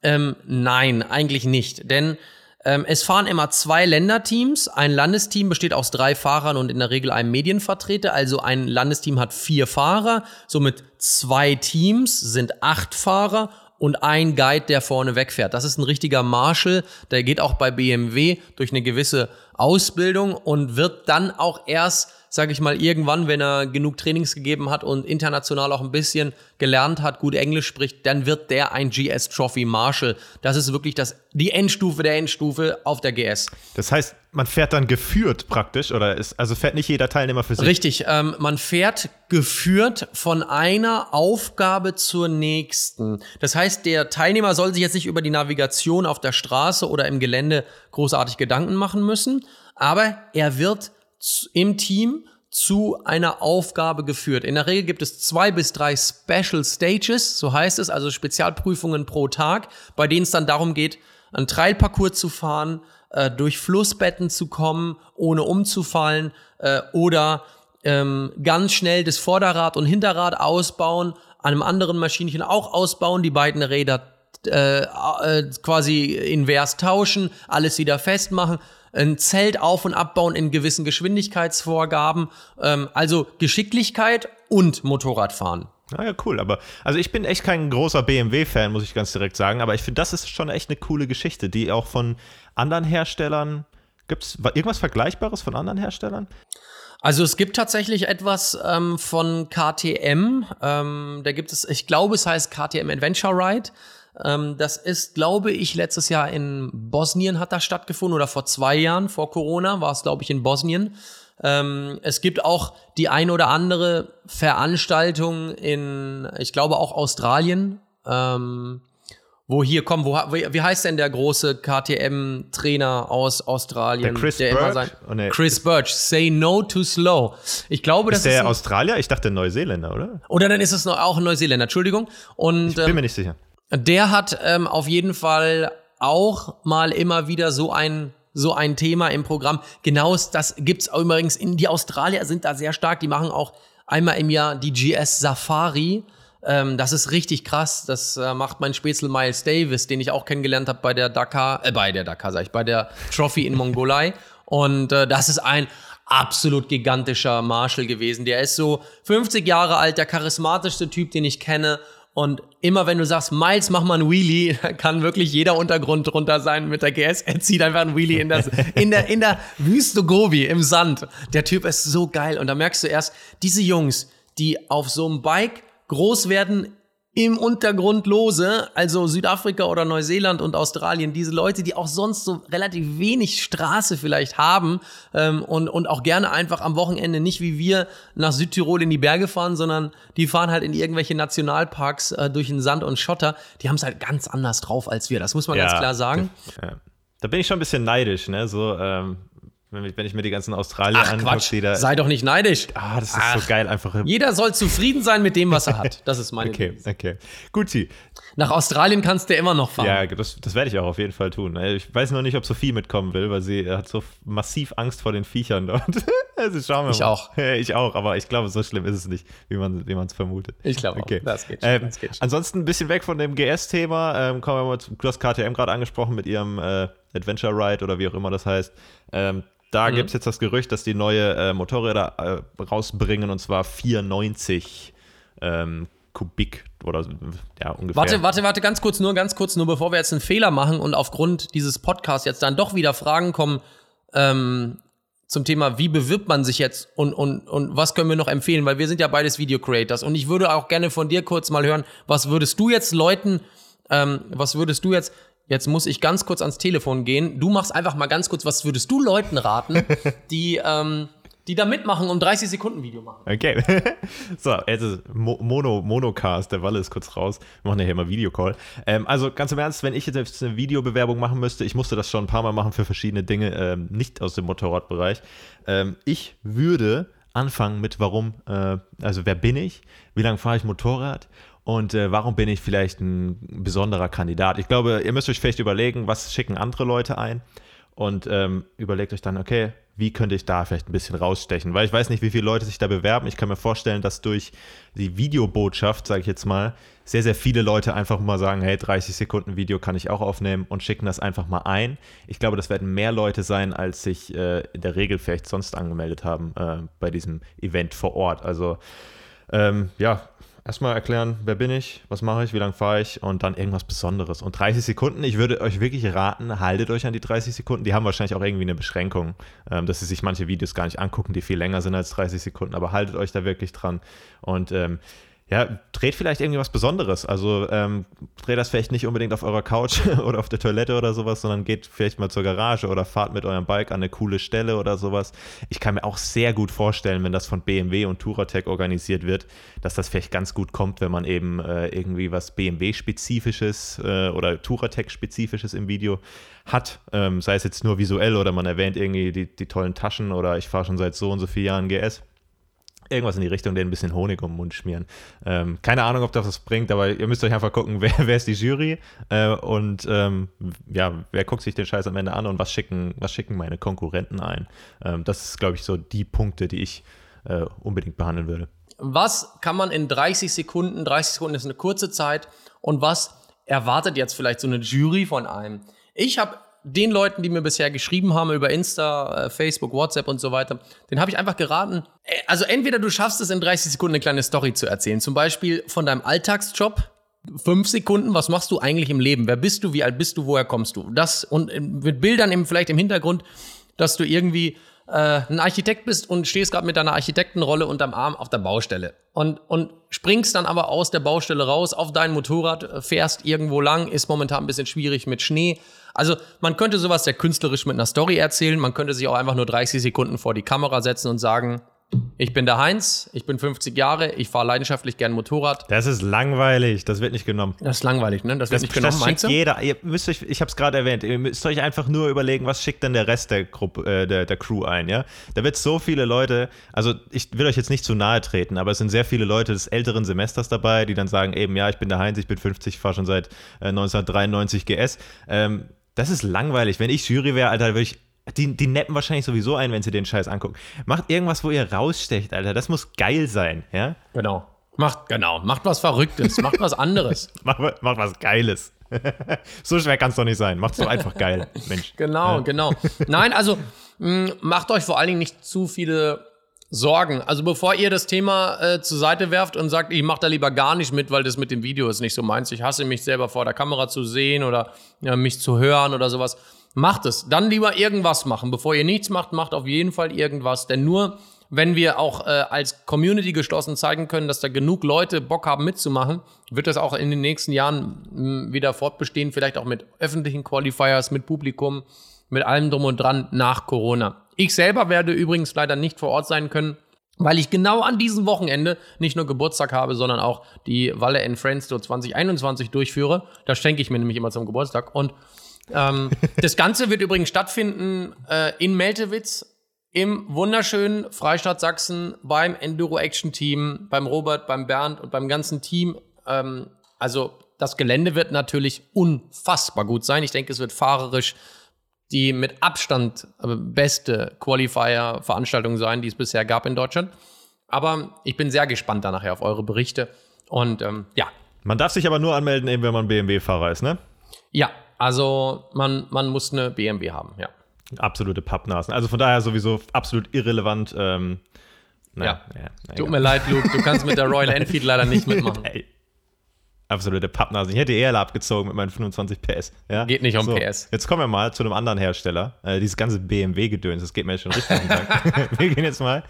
Ähm, nein, eigentlich nicht, denn ähm, es fahren immer zwei Länderteams. Ein Landesteam besteht aus drei Fahrern und in der Regel einem Medienvertreter. Also ein Landesteam hat vier Fahrer. Somit zwei Teams sind acht Fahrer und ein Guide, der vorne wegfährt. Das ist ein richtiger Marshall. Der geht auch bei BMW durch eine gewisse Ausbildung und wird dann auch erst sage ich mal, irgendwann, wenn er genug Trainings gegeben hat und international auch ein bisschen gelernt hat, gut Englisch spricht, dann wird der ein GS Trophy Marshal. Das ist wirklich das, die Endstufe der Endstufe auf der GS. Das heißt, man fährt dann geführt praktisch oder ist, also fährt nicht jeder Teilnehmer für sich? Richtig, ähm, man fährt geführt von einer Aufgabe zur nächsten. Das heißt, der Teilnehmer soll sich jetzt nicht über die Navigation auf der Straße oder im Gelände großartig Gedanken machen müssen, aber er wird im Team zu einer Aufgabe geführt. In der Regel gibt es zwei bis drei Special Stages, so heißt es, also Spezialprüfungen pro Tag, bei denen es dann darum geht, einen Trailparcours zu fahren, äh, durch Flussbetten zu kommen, ohne umzufallen äh, oder ähm, ganz schnell das Vorderrad und Hinterrad ausbauen, einem anderen Maschinchen auch ausbauen, die beiden Räder äh, äh, quasi invers tauschen, alles wieder festmachen ein Zelt auf- und abbauen in gewissen Geschwindigkeitsvorgaben. Ähm, also Geschicklichkeit und Motorradfahren. Naja, ah cool. Aber also ich bin echt kein großer BMW-Fan, muss ich ganz direkt sagen. Aber ich finde, das ist schon echt eine coole Geschichte, die auch von anderen Herstellern. Gibt es irgendwas Vergleichbares von anderen Herstellern? Also es gibt tatsächlich etwas ähm, von KTM. Ähm, da gibt es, ich glaube, es heißt KTM Adventure Ride. Ähm, das ist, glaube ich, letztes Jahr in Bosnien hat das stattgefunden oder vor zwei Jahren, vor Corona war es, glaube ich, in Bosnien. Ähm, es gibt auch die ein oder andere Veranstaltung in, ich glaube auch Australien. Ähm, wo hier, komm, wo, wie heißt denn der große KTM-Trainer aus Australien? Der Chris der Birch? Sein, oh, nee. Chris Birch, say no too slow. Ich glaube, ist das der ist. Ein, Australier? Ich dachte Neuseeländer, oder? Oder dann ist es auch ein Neuseeländer, Entschuldigung. Und, ich bin ähm, mir nicht sicher. Der hat ähm, auf jeden Fall auch mal immer wieder so ein so ein Thema im Programm. Genau das gibt's übrigens in die Australier sind da sehr stark. Die machen auch einmal im Jahr die GS Safari. Ähm, das ist richtig krass. Das äh, macht mein Spätzle Miles Davis, den ich auch kennengelernt habe bei der Dakar, äh, bei der Dakar sag ich, bei der Trophy in Mongolei. Und äh, das ist ein absolut gigantischer Marshall gewesen. Der ist so 50 Jahre alt, der charismatischste Typ, den ich kenne und immer wenn du sagst, Miles, mach mal einen Wheelie, kann wirklich jeder Untergrund drunter sein mit der GS. Er zieht einfach einen Wheelie in, das, in, der, in der Wüste Gobi, im Sand. Der Typ ist so geil. Und da merkst du erst, diese Jungs, die auf so einem Bike groß werden im Untergrund lose, also Südafrika oder Neuseeland und Australien, diese Leute, die auch sonst so relativ wenig Straße vielleicht haben ähm, und, und auch gerne einfach am Wochenende nicht wie wir nach Südtirol in die Berge fahren, sondern die fahren halt in irgendwelche Nationalparks äh, durch den Sand und Schotter, die haben es halt ganz anders drauf als wir, das muss man ja, ganz klar sagen. Ja. Da bin ich schon ein bisschen neidisch, ne? So, ähm, wenn ich, wenn ich mir die ganzen Australier angucke, die da. Sei doch nicht neidisch. Ah, das ist Ach, so geil, einfach. Jeder soll zufrieden sein mit dem, was er hat. Das ist meine Okay, Idee. okay. Guti. Nach Australien kannst du immer noch fahren. Ja, das, das werde ich auch auf jeden Fall tun. Ich weiß noch nicht, ob Sophie mitkommen will, weil sie hat so massiv Angst vor den Viechern dort. also schauen wir ich mal. auch. Ich auch, aber ich glaube, so schlimm ist es nicht, wie man es vermutet. Ich glaube okay. Auch. Das geht schon, ähm, das geht schon. Ansonsten ein bisschen weg von dem GS-Thema. Ähm, kommen wir mal zu, du hast KTM gerade angesprochen mit ihrem äh, Adventure Ride oder wie auch immer das heißt. Ähm, da mhm. gibt es jetzt das Gerücht, dass die neue äh, Motorräder äh, rausbringen und zwar 94 ähm, Kubik oder ja, ungefähr. Warte, warte, warte, ganz kurz, nur ganz kurz, nur bevor wir jetzt einen Fehler machen und aufgrund dieses Podcasts jetzt dann doch wieder Fragen kommen ähm, zum Thema, wie bewirbt man sich jetzt und, und, und was können wir noch empfehlen, weil wir sind ja beides Video Creators und ich würde auch gerne von dir kurz mal hören, was würdest du jetzt Leuten, ähm, was würdest du jetzt Jetzt muss ich ganz kurz ans Telefon gehen. Du machst einfach mal ganz kurz, was würdest du Leuten raten, die, ähm, die da mitmachen und 30 Sekunden Video machen? Okay. so, jetzt ist Mo Mono, Monocast, der Walle ist kurz raus. Wir machen ja hier mal Videocall. Ähm, also ganz im Ernst, wenn ich jetzt eine Videobewerbung machen müsste, ich musste das schon ein paar Mal machen für verschiedene Dinge, ähm, nicht aus dem Motorradbereich. Ähm, ich würde anfangen mit warum, äh, also wer bin ich, wie lange fahre ich Motorrad und äh, warum bin ich vielleicht ein besonderer Kandidat? Ich glaube, ihr müsst euch vielleicht überlegen, was schicken andere Leute ein und ähm, überlegt euch dann, okay, wie könnte ich da vielleicht ein bisschen rausstechen? Weil ich weiß nicht, wie viele Leute sich da bewerben. Ich kann mir vorstellen, dass durch die Videobotschaft, sage ich jetzt mal, sehr, sehr viele Leute einfach mal sagen, hey, 30 Sekunden Video kann ich auch aufnehmen und schicken das einfach mal ein. Ich glaube, das werden mehr Leute sein, als sich äh, in der Regel vielleicht sonst angemeldet haben äh, bei diesem Event vor Ort. Also ähm, ja, erstmal erklären, wer bin ich, was mache ich, wie lange fahre ich und dann irgendwas Besonderes. Und 30 Sekunden, ich würde euch wirklich raten, haltet euch an die 30 Sekunden. Die haben wahrscheinlich auch irgendwie eine Beschränkung, ähm, dass sie sich manche Videos gar nicht angucken, die viel länger sind als 30 Sekunden, aber haltet euch da wirklich dran. Und ähm, ja, dreht vielleicht irgendwie was Besonderes. Also ähm, dreht das vielleicht nicht unbedingt auf eurer Couch oder auf der Toilette oder sowas, sondern geht vielleicht mal zur Garage oder fahrt mit eurem Bike an eine coole Stelle oder sowas. Ich kann mir auch sehr gut vorstellen, wenn das von BMW und Touratech organisiert wird, dass das vielleicht ganz gut kommt, wenn man eben äh, irgendwie was BMW-spezifisches äh, oder Touratech-spezifisches im Video hat. Ähm, sei es jetzt nur visuell oder man erwähnt irgendwie die, die tollen Taschen oder ich fahre schon seit so und so vielen Jahren GS irgendwas in die Richtung, den ein bisschen Honig um den Mund schmieren. Ähm, keine Ahnung, ob das was bringt, aber ihr müsst euch einfach gucken, wer, wer ist die Jury äh, und ähm, ja, wer guckt sich den Scheiß am Ende an und was schicken, was schicken meine Konkurrenten ein. Ähm, das ist, glaube ich, so die Punkte, die ich äh, unbedingt behandeln würde. Was kann man in 30 Sekunden, 30 Sekunden ist eine kurze Zeit und was erwartet jetzt vielleicht so eine Jury von einem? Ich habe den Leuten, die mir bisher geschrieben haben über Insta, äh, Facebook, WhatsApp und so weiter, den habe ich einfach geraten. Äh, also entweder du schaffst es in 30 Sekunden eine kleine Story zu erzählen, zum Beispiel von deinem Alltagsjob. Fünf Sekunden, was machst du eigentlich im Leben? Wer bist du? Wie alt bist du? Woher kommst du? Das und äh, mit Bildern eben vielleicht im Hintergrund, dass du irgendwie äh, ein Architekt bist und stehst gerade mit deiner Architektenrolle unterm Arm auf der Baustelle. Und, und springst dann aber aus der Baustelle raus auf dein Motorrad, fährst irgendwo lang, ist momentan ein bisschen schwierig mit Schnee, also man könnte sowas sehr künstlerisch mit einer Story erzählen, man könnte sich auch einfach nur 30 Sekunden vor die Kamera setzen und sagen, ich bin der Heinz, ich bin 50 Jahre, ich fahre leidenschaftlich gern Motorrad. Das ist langweilig, das wird nicht genommen. Das ist langweilig, ne? Das wird das, nicht genommen, das meinst du? jeder. Ihr müsst euch, ich habe es gerade erwähnt, ihr müsst euch einfach nur überlegen, was schickt denn der Rest der Gruppe, äh, der, der Crew ein, ja? Da wird so viele Leute, also ich will euch jetzt nicht zu nahe treten, aber es sind sehr viele Leute des älteren Semesters dabei, die dann sagen eben, ja, ich bin der Heinz, ich bin 50, fahre schon seit äh, 1993 GS. Ähm, das ist langweilig. Wenn ich Jury wäre, Alter, würde ich. Die, die neppen wahrscheinlich sowieso ein, wenn sie den Scheiß angucken. Macht irgendwas, wo ihr rausstecht, Alter. Das muss geil sein, ja? Genau. Macht, genau. Macht was Verrücktes. macht was anderes. macht, macht was Geiles. so schwer kann es doch nicht sein. Macht's doch einfach geil, Mensch. Genau, ja. genau. Nein, also mh, mm, macht euch vor allen Dingen nicht zu viele Sorgen. Also bevor ihr das Thema äh, zur Seite werft und sagt, ich mache da lieber gar nicht mit, weil das mit dem Video ist nicht so meins. Ich hasse mich selber vor der Kamera zu sehen oder ja, mich zu hören oder sowas. Macht es. Dann lieber irgendwas machen. Bevor ihr nichts macht, macht auf jeden Fall irgendwas. Denn nur wenn wir auch äh, als Community geschlossen zeigen können, dass da genug Leute Bock haben mitzumachen, wird das auch in den nächsten Jahren mh, hm, wieder fortbestehen. Vielleicht auch mit öffentlichen Qualifiers, mit Publikum, mit allem drum und dran nach Corona. Ich selber werde übrigens leider nicht vor Ort sein können, weil ich genau an diesem Wochenende nicht nur Geburtstag habe, sondern auch die Walle in Friends Tour 2021 durchführe. Das schenke ich mir nämlich immer zum Geburtstag. Und ähm, das Ganze wird übrigens stattfinden äh, in Meltewitz im wunderschönen Freistaat Sachsen beim Enduro Action Team, beim Robert, beim Bernd und beim ganzen Team. Ähm, also das Gelände wird natürlich unfassbar gut sein. Ich denke, es wird fahrerisch die mit Abstand äh, beste Qualifier-Veranstaltung sein, die es bisher gab in Deutschland. Aber ich bin sehr gespannt da nachher auf eure Berichte. Und ähm, ja. Man darf sich aber nur anmelden, eben wenn man BMW-Fahrer ist, ne? Ja, also man, man muss eine BMW haben, ja. Absolute Pappnasen. Also von daher sowieso absolut irrelevant. Ähm, na, ja. ja Tut mir leid, Luke, du kannst mit der Royal Enfield leider nicht mitmachen. absolute Pappnase. Ich hätte eher abgezogen mit meinen 25 PS. Ja? Geht nicht um so, PS. Jetzt kommen wir mal zu einem anderen Hersteller. Äh, dieses ganze BMW-Gedöns, das geht mir jetzt schon richtig Wir gehen jetzt mal.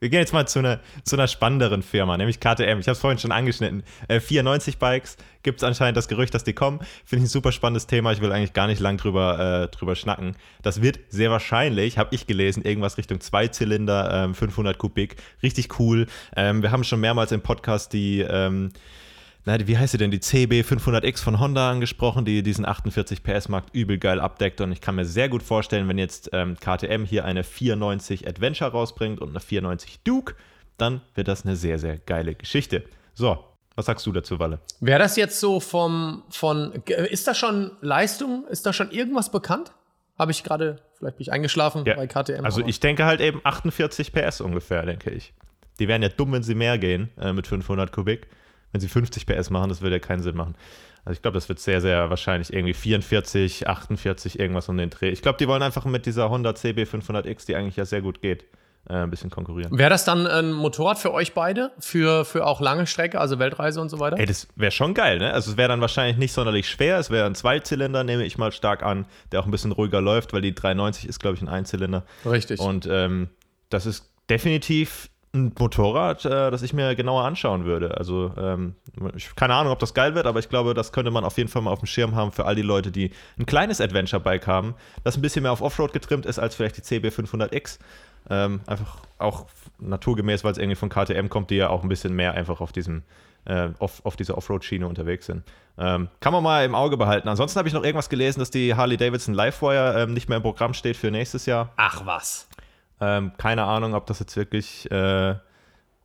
Wir gehen jetzt mal zu einer, zu einer spannenderen Firma, nämlich KTM. Ich habe es vorhin schon angeschnitten. Äh, 94 Bikes gibt es anscheinend das Gerücht, dass die kommen. Finde ich ein super spannendes Thema. Ich will eigentlich gar nicht lang drüber, äh, drüber schnacken. Das wird sehr wahrscheinlich, habe ich gelesen, irgendwas Richtung Zweizylinder, ähm, 500 Kubik. Richtig cool. Ähm, wir haben schon mehrmals im Podcast die. Ähm, na, wie heißt sie denn, die CB 500X von Honda angesprochen, die diesen 48 PS-Markt übel geil abdeckt. Und ich kann mir sehr gut vorstellen, wenn jetzt ähm, KTM hier eine 490 Adventure rausbringt und eine 490 Duke, dann wird das eine sehr, sehr geile Geschichte. So, was sagst du dazu, Walle? Wäre das jetzt so vom, von, ist da schon Leistung, ist da schon irgendwas bekannt? Habe ich gerade, vielleicht bin ich eingeschlafen ja, bei KTM. Also ich denke halt eben 48 PS ungefähr, denke ich. Die wären ja dumm, wenn sie mehr gehen äh, mit 500 Kubik wenn sie 50 PS machen, das würde ja keinen Sinn machen. Also ich glaube, das wird sehr, sehr wahrscheinlich irgendwie 44, 48, irgendwas um den Dreh. Ich glaube, die wollen einfach mit dieser Honda CB500X, die eigentlich ja sehr gut geht, äh, ein bisschen konkurrieren. Wäre das dann ein Motorrad für euch beide? Für, für auch lange Strecke, also Weltreise und so weiter? Ey, das wäre schon geil, ne? Also es wäre dann wahrscheinlich nicht sonderlich schwer. Es wäre ein Zweizylinder, nehme ich mal stark an, der auch ein bisschen ruhiger läuft, weil die 390 ist, glaube ich, ein Einzylinder. Richtig. Und ähm, das ist definitiv ein Motorrad, äh, das ich mir genauer anschauen würde. Also, ähm, ich, keine Ahnung, ob das geil wird, aber ich glaube, das könnte man auf jeden Fall mal auf dem Schirm haben für all die Leute, die ein kleines Adventure-Bike haben, das ein bisschen mehr auf Offroad getrimmt ist als vielleicht die CB 500X. Ähm, einfach auch naturgemäß, weil es irgendwie von KTM kommt, die ja auch ein bisschen mehr einfach auf diesem äh, auf, auf dieser Offroad-Schiene unterwegs sind. Ähm, kann man mal im Auge behalten. Ansonsten habe ich noch irgendwas gelesen, dass die Harley Davidson Livewire ähm, nicht mehr im Programm steht für nächstes Jahr. Ach was. Ähm, keine Ahnung, ob das jetzt wirklich, äh,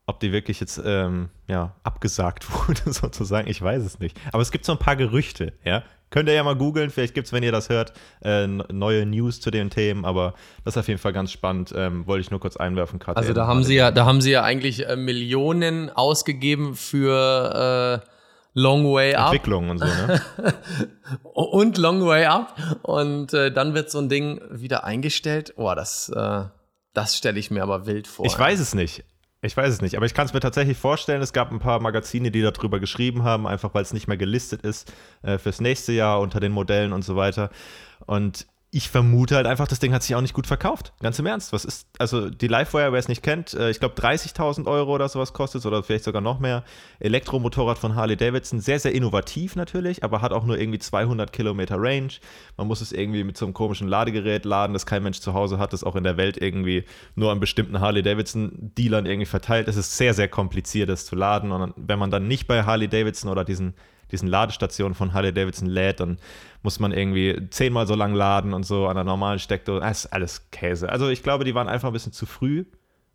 ob die wirklich jetzt ähm, ja, abgesagt wurde, sozusagen. Ich weiß es nicht. Aber es gibt so ein paar Gerüchte, ja. Könnt ihr ja mal googeln, vielleicht gibt es, wenn ihr das hört, äh, neue News zu den Themen, aber das ist auf jeden Fall ganz spannend. Ähm, wollte ich nur kurz einwerfen, KTM. Also da haben sie ja, da haben sie ja eigentlich äh, Millionen ausgegeben für äh, Long Way Up. Entwicklung und so, ne? und Long Way Up. Und äh, dann wird so ein Ding wieder eingestellt. Boah, das, äh, das stelle ich mir aber wild vor. Ich weiß es nicht. Ich weiß es nicht, aber ich kann es mir tatsächlich vorstellen. Es gab ein paar Magazine, die darüber geschrieben haben, einfach weil es nicht mehr gelistet ist äh, fürs nächste Jahr unter den Modellen und so weiter. Und ich vermute halt einfach, das Ding hat sich auch nicht gut verkauft. Ganz im Ernst. Was ist, also die Livewire, wer es nicht kennt, äh, ich glaube 30.000 Euro oder sowas kostet oder vielleicht sogar noch mehr. Elektromotorrad von Harley Davidson, sehr, sehr innovativ natürlich, aber hat auch nur irgendwie 200 Kilometer Range. Man muss es irgendwie mit so einem komischen Ladegerät laden, das kein Mensch zu Hause hat, das auch in der Welt irgendwie nur an bestimmten Harley Davidson Dealern irgendwie verteilt. Es ist sehr, sehr kompliziert, das zu laden. Und wenn man dann nicht bei Harley Davidson oder diesen diesen Ladestationen von Harley Davidson lädt, dann muss man irgendwie zehnmal so lang laden und so an der normalen Steckdose. Das ist alles Käse. Also ich glaube, die waren einfach ein bisschen zu früh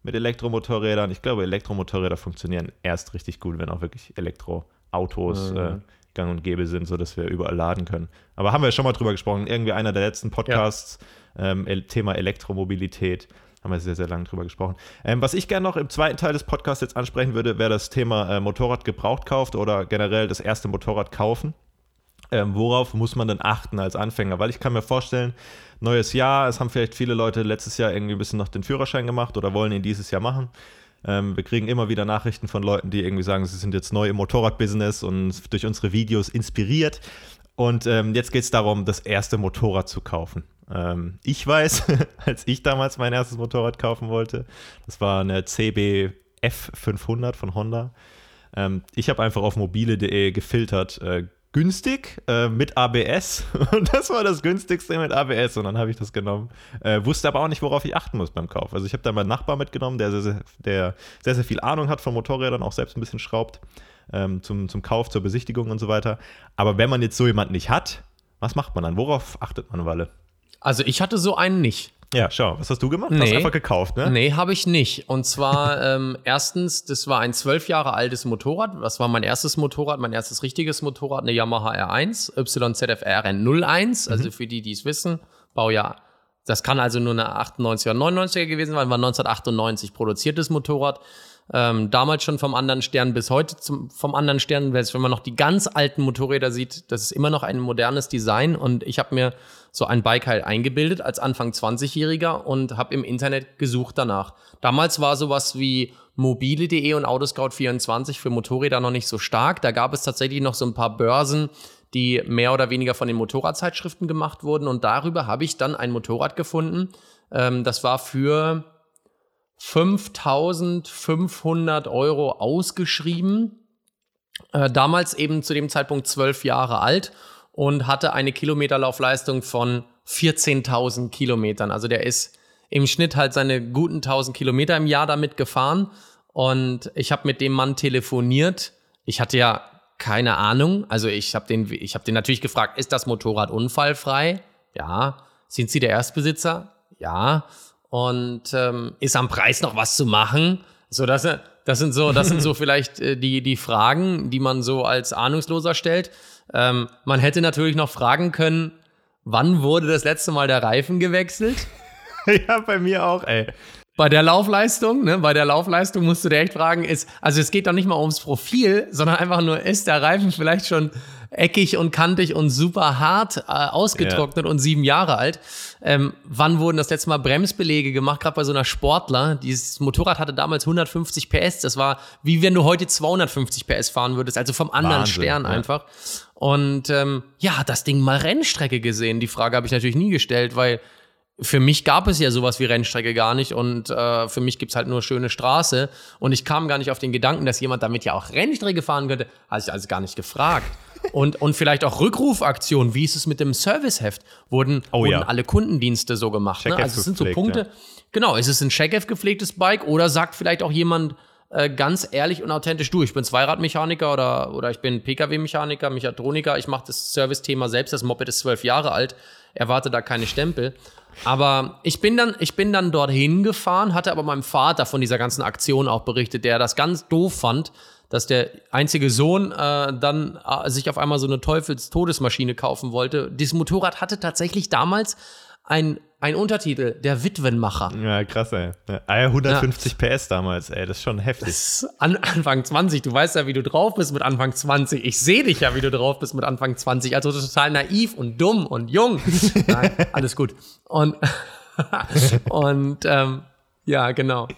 mit Elektromotorrädern. Ich glaube, Elektromotorräder funktionieren erst richtig gut, wenn auch wirklich Elektroautos mhm. äh, gang und gäbe sind, sodass wir überall laden können. Aber haben wir schon mal drüber gesprochen. Irgendwie einer der letzten Podcasts, ja. ähm, Thema Elektromobilität. Haben wir sehr, sehr lange drüber gesprochen. Ähm, was ich gerne noch im zweiten Teil des Podcasts jetzt ansprechen würde, wäre das Thema äh, Motorrad gebraucht kauft oder generell das erste Motorrad kaufen. Ähm, worauf muss man denn achten als Anfänger? Weil ich kann mir vorstellen, neues Jahr, es haben vielleicht viele Leute letztes Jahr irgendwie ein bisschen noch den Führerschein gemacht oder wollen ihn dieses Jahr machen. Ähm, wir kriegen immer wieder Nachrichten von Leuten, die irgendwie sagen, sie sind jetzt neu im Motorradbusiness und durch unsere Videos inspiriert. Und ähm, jetzt geht es darum, das erste Motorrad zu kaufen. Ähm, ich weiß, als ich damals mein erstes Motorrad kaufen wollte, das war eine CB F500 von Honda. Ähm, ich habe einfach auf mobile.de gefiltert, äh, günstig äh, mit ABS und das war das günstigste mit ABS und dann habe ich das genommen. Äh, wusste aber auch nicht, worauf ich achten muss beim Kauf. Also ich habe da meinen Nachbar mitgenommen, der sehr, sehr, der sehr, sehr viel Ahnung hat von Motorrädern, auch selbst ein bisschen schraubt ähm, zum, zum Kauf, zur Besichtigung und so weiter. Aber wenn man jetzt so jemanden nicht hat, was macht man dann? Worauf achtet man, Walle? Also ich hatte so einen nicht. Ja, schau, was hast du gemacht? Nee. Hast einfach gekauft, ne? Nee, habe ich nicht. Und zwar, ähm, erstens, das war ein zwölf Jahre altes Motorrad. Das war mein erstes Motorrad, mein erstes richtiges Motorrad, eine Yamaha R1, YZF RN01. Mhm. Also für die, die es wissen, Baujahr. Das kann also nur eine 98er, 99er gewesen sein, war 1998 produziertes Motorrad ähm, damals schon vom anderen Stern bis heute zum, vom anderen Stern. Wenn man noch die ganz alten Motorräder sieht, das ist immer noch ein modernes Design. Und ich habe mir so ein Bike halt eingebildet als Anfang 20-Jähriger und habe im Internet gesucht danach. Damals war sowas wie mobile.de und Autoscout24 für Motorräder noch nicht so stark. Da gab es tatsächlich noch so ein paar Börsen, die mehr oder weniger von den Motorradzeitschriften gemacht wurden. Und darüber habe ich dann ein Motorrad gefunden. Ähm, das war für 5500 Euro ausgeschrieben. Äh, damals eben zu dem Zeitpunkt zwölf Jahre alt und hatte eine Kilometerlaufleistung von 14.000 Kilometern. Also der ist im Schnitt halt seine guten 1000 Kilometer im Jahr damit gefahren. Und ich habe mit dem Mann telefoniert. Ich hatte ja keine Ahnung. Also ich habe den, ich habe den natürlich gefragt, ist das Motorrad unfallfrei? Ja. Sind Sie der Erstbesitzer? Ja und ähm, ist am Preis noch was zu machen? So, das, das sind so, das sind so vielleicht äh, die, die Fragen, die man so als Ahnungsloser stellt. Ähm, man hätte natürlich noch fragen können, wann wurde das letzte Mal der Reifen gewechselt? ja, bei mir auch, ey. Bei der Laufleistung, ne, bei der Laufleistung musst du dir echt fragen, ist, also es geht doch nicht mal ums Profil, sondern einfach nur, ist der Reifen vielleicht schon eckig und kantig und super hart äh, ausgetrocknet ja. und sieben Jahre alt. Ähm, wann wurden das letzte Mal Bremsbelege gemacht, gerade bei so einer Sportler? Dieses Motorrad hatte damals 150 PS. Das war wie wenn du heute 250 PS fahren würdest, also vom anderen Wahnsinn, Stern ja. einfach. Und ähm, ja, das Ding mal Rennstrecke gesehen. Die Frage habe ich natürlich nie gestellt, weil für mich gab es ja sowas wie Rennstrecke gar nicht und äh, für mich gibt's halt nur schöne Straße und ich kam gar nicht auf den Gedanken, dass jemand damit ja auch Rennstrecke fahren könnte, hatte ich also gar nicht gefragt. Und, und vielleicht auch Rückrufaktionen, wie ist es mit dem Serviceheft? Wurden, oh, wurden ja. alle Kundendienste so gemacht? Ne? Also es sind so Punkte. Ja. Genau, ist es ein Checkev gepflegtes Bike oder sagt vielleicht auch jemand, äh, ganz ehrlich und authentisch du. Ich bin Zweiradmechaniker oder, oder ich bin Pkw-Mechaniker, Mechatroniker. Ich mache das Service-Thema selbst. Das Moped ist zwölf Jahre alt. Erwarte da keine Stempel. Aber ich bin dann, ich bin dann dorthin gefahren, hatte aber meinem Vater von dieser ganzen Aktion auch berichtet, der das ganz doof fand, dass der einzige Sohn äh, dann äh, sich auf einmal so eine Teufels-Todesmaschine kaufen wollte. Dieses Motorrad hatte tatsächlich damals ein, ein Untertitel, der Witwenmacher. Ja, krass, ey. Ja, 150 ja. PS damals, ey, das ist schon heftig. an Anfang 20, du weißt ja, wie du drauf bist mit Anfang 20. Ich sehe dich ja, wie du drauf bist mit Anfang 20. Also total naiv und dumm und jung. Nein, alles gut. Und, und ähm, ja, genau.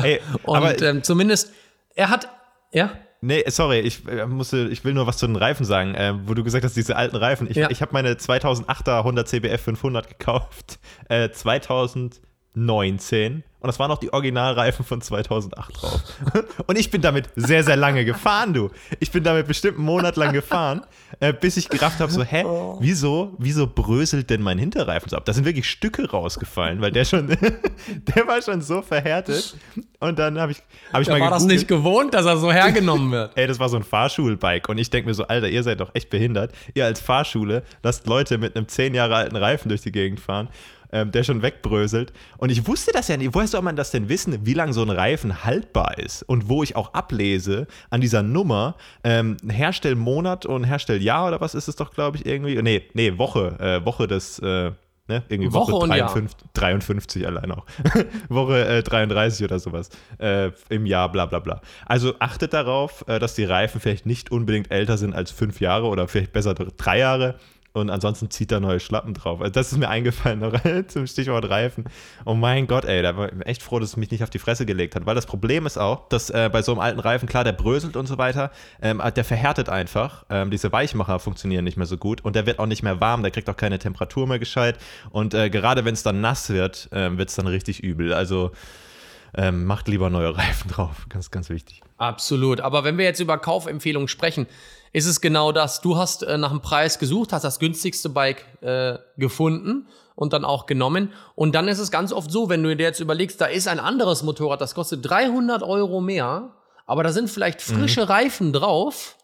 Hey, und ähm, zumindest, er hat, ja. Nee, sorry, ich äh, musste, ich will nur was zu den Reifen sagen, äh, wo du gesagt hast, diese alten Reifen. Ich, ja. ich habe meine 2008er 100 CBF 500 gekauft, äh, 2019 und das waren auch die Originalreifen von 2008 drauf. Und ich bin damit sehr, sehr lange gefahren, du. Ich bin damit bestimmt einen Monat lang gefahren, äh, bis ich gerafft habe, so, hä, oh. wieso, wieso bröselt denn mein Hinterreifen so ab? Da sind wirklich Stücke rausgefallen, weil der schon, der war schon so verhärtet. Und dann habe ich, hab ich da mal war gegoogelt. das nicht gewohnt, dass er so hergenommen wird. Ey, das war so ein Fahrschulbike. Und ich denke mir so, Alter, ihr seid doch echt behindert. Ihr als Fahrschule lasst Leute mit einem zehn Jahre alten Reifen durch die Gegend fahren ähm, der schon wegbröselt. Und ich wusste das ja nicht. Woher soll man das denn wissen, wie lange so ein Reifen haltbar ist? Und wo ich auch ablese an dieser Nummer, ähm, Herstellmonat und Herstelljahr oder was ist es doch, glaube ich, irgendwie? Nee, nee, Woche, äh, Woche des. Äh, Ne? Irgendwie Woche, Woche 53, 53, allein auch. Woche äh, 33 oder sowas äh, im Jahr, bla bla bla. Also achtet darauf, äh, dass die Reifen vielleicht nicht unbedingt älter sind als fünf Jahre oder vielleicht besser drei Jahre und ansonsten zieht er neue Schlappen drauf. Also das ist mir eingefallen zum Stichwort Reifen. Oh mein Gott, ey, da war ich echt froh, dass es mich nicht auf die Fresse gelegt hat, weil das Problem ist auch, dass äh, bei so einem alten Reifen, klar, der bröselt und so weiter, ähm, der verhärtet einfach. Ähm, diese Weichmacher funktionieren nicht mehr so gut und der wird auch nicht mehr warm, der kriegt auch keine Temperatur mehr gescheit und äh, gerade wenn es dann nass wird, äh, wird es dann richtig übel. Also ähm, macht lieber neue Reifen drauf, ganz, ganz wichtig. Absolut. Aber wenn wir jetzt über Kaufempfehlungen sprechen, ist es genau das. Du hast äh, nach einem Preis gesucht, hast das günstigste Bike äh, gefunden und dann auch genommen. Und dann ist es ganz oft so, wenn du dir jetzt überlegst, da ist ein anderes Motorrad, das kostet 300 Euro mehr, aber da sind vielleicht mhm. frische mhm. Reifen drauf.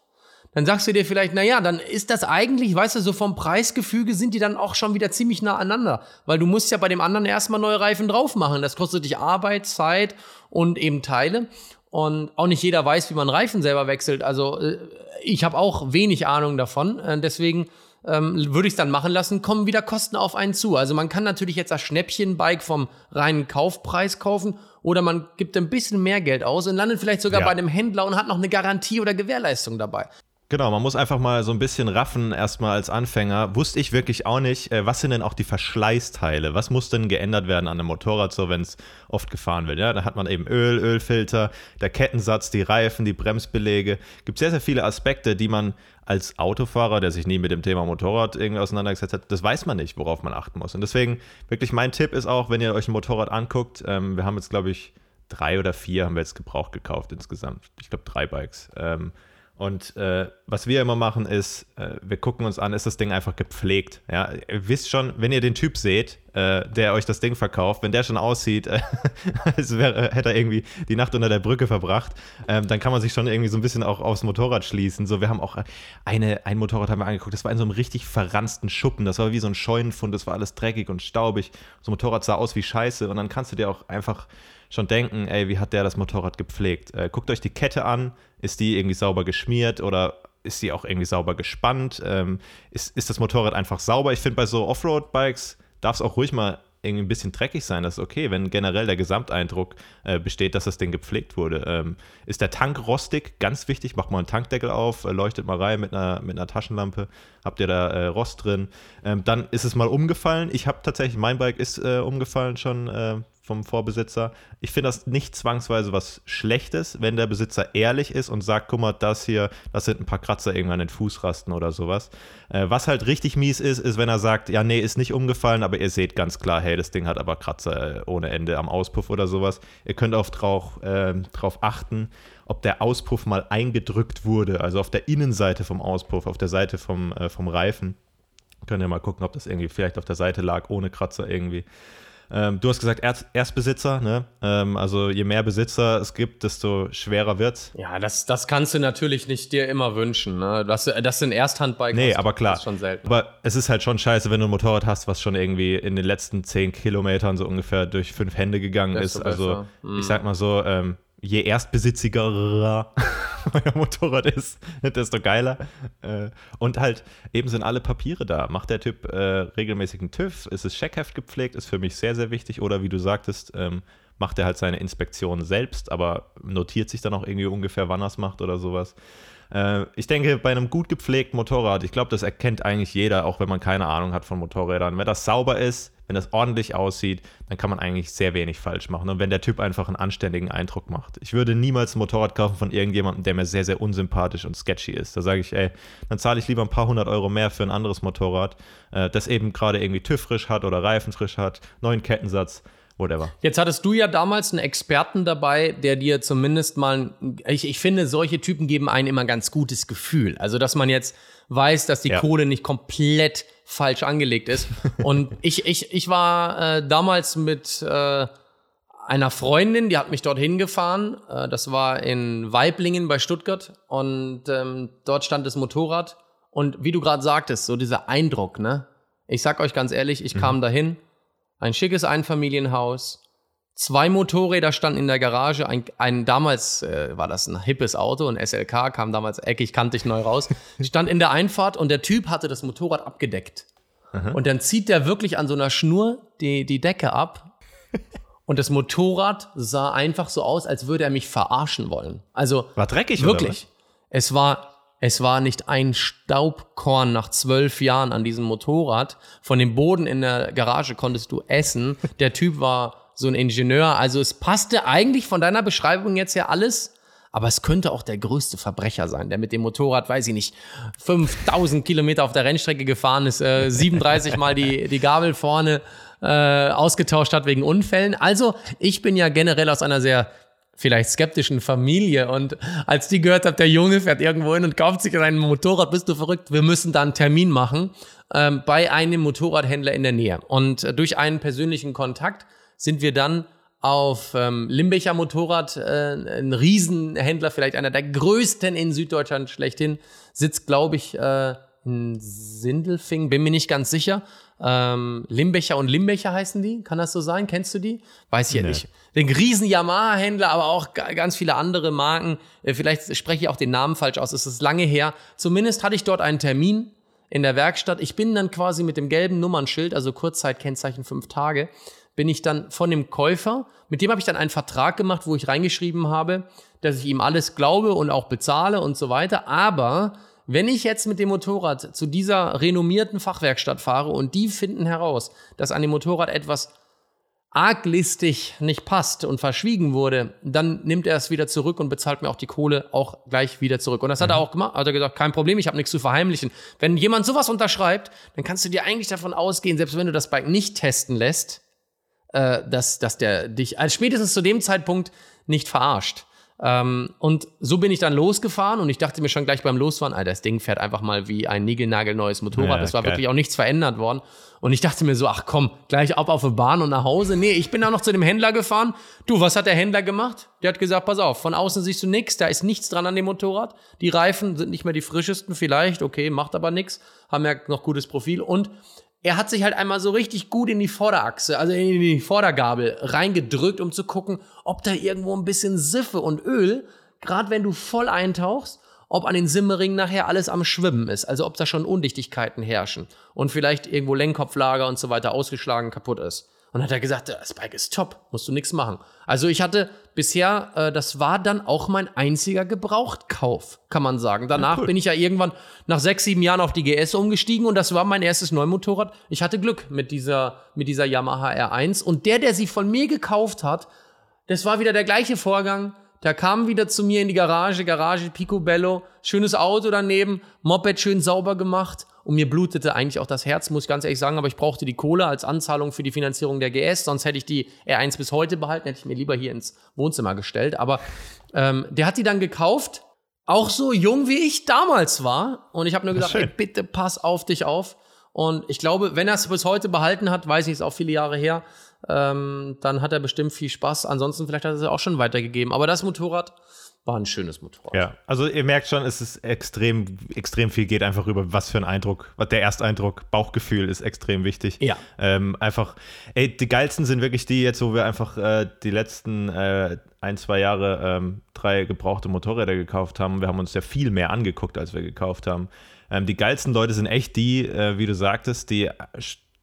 Dann sagst du dir vielleicht, na ja, dann ist das eigentlich, weißt du, so vom Preisgefüge sind die dann auch schon wieder ziemlich nah aneinander. Weil du musst ja bei dem anderen erstmal neue Reifen drauf machen. Das kostet dich Arbeit, Zeit und eben Teile. Und auch nicht jeder weiß, wie man Reifen selber wechselt. Also äh, ich habe auch wenig Ahnung davon. Äh, deswegen ähm, würde ich es dann machen lassen, kommen wieder Kosten auf einen zu. Also man kann natürlich jetzt das Schnäppchenbike vom reinen Kaufpreis kaufen oder man gibt ein bisschen mehr Geld aus und landet vielleicht sogar ja. bei einem Händler und hat noch eine Garantie oder Gewährleistung dabei. Genau, man muss einfach mal so ein bisschen raffen, erstmal als Anfänger. Wusste ich wirklich auch nicht, äh, was sind denn auch die Verschleißteile? Was muss denn geändert werden an einem Motorrad, so wenn es oft gefahren wird? Ja, da hat man eben Öl, Ölfilter, der Kettensatz, die Reifen, die Bremsbelege. Gibt sehr, sehr viele Aspekte, die man als Autofahrer, der sich nie mit dem Thema Motorrad irgendwie auseinandergesetzt hat, das weiß man nicht, worauf man achten muss. Und deswegen wirklich mein Tipp ist auch, wenn ihr euch ein Motorrad anguckt, ähm, wir haben jetzt, glaube ich, drei oder vier haben wir jetzt gebraucht gekauft insgesamt. Ich glaube, drei Bikes. Ähm, und äh, was wir immer machen ist, äh, wir gucken uns an, ist das Ding einfach gepflegt. Ja? Ihr wisst schon, wenn ihr den Typ seht, äh, der euch das Ding verkauft, wenn der schon aussieht, äh, als wäre, hätte er irgendwie die Nacht unter der Brücke verbracht, ähm, dann kann man sich schon irgendwie so ein bisschen auch aufs Motorrad schließen. So, wir haben auch eine, ein Motorrad haben wir angeguckt, das war in so einem richtig verransten Schuppen. Das war wie so ein Scheunenfund, das war alles dreckig und staubig. So ein Motorrad sah aus wie Scheiße und dann kannst du dir auch einfach schon denken, ey, wie hat der das Motorrad gepflegt? Äh, guckt euch die Kette an, ist die irgendwie sauber geschmiert oder ist die auch irgendwie sauber gespannt? Ähm, ist, ist das Motorrad einfach sauber? Ich finde, bei so Offroad-Bikes darf es auch ruhig mal irgendwie ein bisschen dreckig sein, das ist okay, wenn generell der Gesamteindruck äh, besteht, dass das Ding gepflegt wurde. Ähm, ist der Tank rostig? Ganz wichtig, macht mal einen Tankdeckel auf, äh, leuchtet mal rein mit einer, mit einer Taschenlampe, habt ihr da äh, Rost drin. Ähm, dann ist es mal umgefallen. Ich habe tatsächlich, mein Bike ist äh, umgefallen schon äh, vom Vorbesitzer. Ich finde das nicht zwangsweise was Schlechtes, wenn der Besitzer ehrlich ist und sagt, guck mal, das hier, das sind ein paar Kratzer irgendwann in Fußrasten oder sowas. Äh, was halt richtig mies ist, ist, wenn er sagt, ja, nee, ist nicht umgefallen, aber ihr seht ganz klar, hey, das Ding hat aber Kratzer äh, ohne Ende am Auspuff oder sowas. Ihr könnt auch drauf, äh, drauf achten, ob der Auspuff mal eingedrückt wurde, also auf der Innenseite vom Auspuff, auf der Seite vom, äh, vom Reifen. Könnt ihr mal gucken, ob das irgendwie vielleicht auf der Seite lag, ohne Kratzer irgendwie. Ähm, du hast gesagt Erst Erstbesitzer, ne? Ähm, also je mehr Besitzer es gibt, desto schwerer wird's. Ja, das, das kannst du natürlich nicht dir immer wünschen. Ne? Dass, dass du ein Ersthandbike Nee, aber klar. ist schon selten. Aber es ist halt schon scheiße, wenn du ein Motorrad hast, was schon irgendwie in den letzten zehn Kilometern so ungefähr durch fünf Hände gegangen Desto ist. Also besser. Mhm. ich sag mal so, ähm, je erstbesitziger euer Motorrad ist, desto geiler. Äh, und halt, eben sind alle Papiere da. Macht der Typ äh, regelmäßig TÜV? Ist es Checkheft gepflegt? Ist für mich sehr, sehr wichtig. Oder wie du sagtest, ähm, macht er halt seine Inspektion selbst, aber notiert sich dann auch irgendwie ungefähr, wann er es macht oder sowas. Äh, ich denke, bei einem gut gepflegten Motorrad, ich glaube, das erkennt eigentlich jeder, auch wenn man keine Ahnung hat von Motorrädern. Wenn das sauber ist, wenn das ordentlich aussieht, dann kann man eigentlich sehr wenig falsch machen. Und wenn der Typ einfach einen anständigen Eindruck macht. Ich würde niemals ein Motorrad kaufen von irgendjemandem, der mir sehr, sehr unsympathisch und sketchy ist. Da sage ich, ey, dann zahle ich lieber ein paar hundert Euro mehr für ein anderes Motorrad, äh, das eben gerade irgendwie TÜV frisch hat oder Reifen frisch hat, neuen Kettensatz, whatever. Jetzt hattest du ja damals einen Experten dabei, der dir zumindest mal, ich, ich finde, solche Typen geben einem immer ein ganz gutes Gefühl. Also, dass man jetzt weiß, dass die Ja. Kohle nicht komplett falsch angelegt ist. Und ich, ich, ich war äh, damals mit äh, einer Freundin, die hat mich dorthin gefahren. Äh, das war in Weiblingen bei Stuttgart. Und ähm, dort stand das Motorrad. Und wie du gerade sagtest, so dieser Eindruck, ne? Ich sag euch ganz ehrlich, ich kam dahin, ein schickes Einfamilienhaus, zwei Motorräder standen in der Garage, ein, ein damals äh, war das ein hippes Auto, ein SLK, kam damals eckig, kantig neu raus, stand in der Einfahrt und der Typ hatte das Motorrad abgedeckt. Und dann zieht der wirklich an so einer Schnur die, die Decke ab und das Motorrad sah einfach so aus, als würde er mich verarschen wollen. Also War dreckig, oder Wirklich. Es war, es war nicht ein Staubkorn nach zwölf Jahren an diesem Motorrad. Von dem Boden in der Garage konntest du essen. Der Typ war so ein Ingenieur. Also es passte eigentlich von deiner Beschreibung jetzt ja alles. Aber es könnte auch der größte Verbrecher sein, der mit dem Motorrad, weiß ich nicht, 5000 Kilometer auf der Rennstrecke gefahren ist, äh, 37 Mal die, die Gabel vorne äh, ausgetauscht hat wegen Unfällen. Also ich bin ja generell aus einer sehr vielleicht skeptischen Familie und als die gehört hat, der Junge fährt irgendwo hin und kauft sich ein Motorrad, bist du verrückt, wir müssen da einen Termin machen ähm, bei einem Motorradhändler in der Nähe. Und äh, durch einen persönlichen Kontakt sind wir dann auf ähm, Limbecher Motorrad, äh, ein Riesenhändler, vielleicht einer der größten in Süddeutschland schlechthin, sitzt, glaube ich, äh, in Sindelfing, bin mir nicht ganz sicher. Ähm, Limbecher und Limbecher heißen die, kann das so sein? Kennst du die? Weiß ich ja Nee. nicht. Den riesen Yamaha-Händler, aber auch ga- ganz viele andere Marken. Äh, Vielleicht spreche ich auch den Namen falsch aus, es ist lange her. Zumindest hatte ich dort einen Termin in der Werkstatt. Ich bin dann quasi mit dem gelben Nummernschild, also Kurzzeitkennzeichen fünf Tage, bin ich dann von dem Käufer, mit dem habe ich dann einen Vertrag gemacht, wo ich reingeschrieben habe, dass ich ihm alles glaube und auch bezahle und so weiter. Aber wenn ich jetzt mit dem Motorrad zu dieser renommierten Fachwerkstatt fahre und die finden heraus, dass an dem Motorrad etwas arglistig nicht passt und verschwiegen wurde, dann nimmt er es wieder zurück und bezahlt mir auch die Kohle auch gleich wieder zurück. Und das hat er auch gemacht. Hat er gesagt, kein Problem, ich habe nichts zu verheimlichen. Wenn jemand sowas unterschreibt, dann kannst du dir eigentlich davon ausgehen, selbst wenn du das Bike nicht testen lässt, äh, dass, dass der dich als spätestens zu dem Zeitpunkt nicht verarscht. Ähm, und so bin ich dann losgefahren und ich dachte mir schon gleich beim Losfahren, Alter, das Ding fährt einfach mal wie ein niegelnagelneues Motorrad. Ja, es war geil. wirklich auch nichts verändert worden. Und ich dachte mir so, ach komm, gleich ab auf die Bahn und nach Hause. Nee, ich bin dann noch zu dem Händler gefahren. Du, was hat der Händler gemacht? Der hat gesagt, pass auf, von außen siehst du nichts, da ist nichts dran an dem Motorrad. Die Reifen sind nicht mehr die frischesten vielleicht, okay, macht aber nichts, haben ja noch gutes Profil. Und er hat sich halt einmal so richtig gut in die Vorderachse, also in die Vordergabel reingedrückt, um zu gucken, ob da irgendwo ein bisschen Siffe und Öl, gerade wenn du voll eintauchst, ob an den Simmeringen nachher alles am Schwimmen ist, also ob da schon Undichtigkeiten herrschen und vielleicht irgendwo Lenkkopflager und so weiter ausgeschlagen kaputt ist. Und hat er gesagt, das Bike ist top, musst du nichts machen. Also ich hatte bisher, äh, das war dann auch mein einziger Gebrauchtkauf, kann man sagen. Danach ja, cool. bin ich ja irgendwann nach sechs, sieben Jahren auf die GS umgestiegen und das war mein erstes Neumotorrad. Ich hatte Glück mit dieser, mit dieser Yamaha R1 und der, der sie von mir gekauft hat, das war wieder der gleiche Vorgang. Der kam wieder zu mir in die Garage, Garage Picobello, schönes Auto daneben, Moped schön sauber gemacht und mir blutete eigentlich auch das Herz, muss ich ganz ehrlich sagen, aber ich brauchte die Kohle als Anzahlung für die Finanzierung der GS, sonst hätte ich die R1 bis heute behalten, hätte ich mir lieber hier ins Wohnzimmer gestellt. Aber ähm, der hat die dann gekauft, auch so jung wie ich damals war. Und ich habe nur gesagt, ey, bitte pass auf dich auf. Und ich glaube, wenn er es bis heute behalten hat, weiß ich, ist auch viele Jahre her, ähm, dann hat er bestimmt viel Spaß. Ansonsten vielleicht hat er es auch schon weitergegeben. Aber das Motorrad war ein schönes Motorrad. Ja, also ihr merkt schon, es ist extrem, extrem viel geht einfach über, was für ein Eindruck, der Ersteindruck, Bauchgefühl ist extrem wichtig. Ja. Ähm, einfach, ey, die geilsten sind wirklich die jetzt, wo wir einfach äh, die letzten äh, ein, zwei Jahre ähm, drei gebrauchte Motorräder gekauft haben. Wir haben uns ja viel mehr angeguckt, als wir gekauft haben. Ähm, die geilsten Leute sind echt die, äh, wie du sagtest, die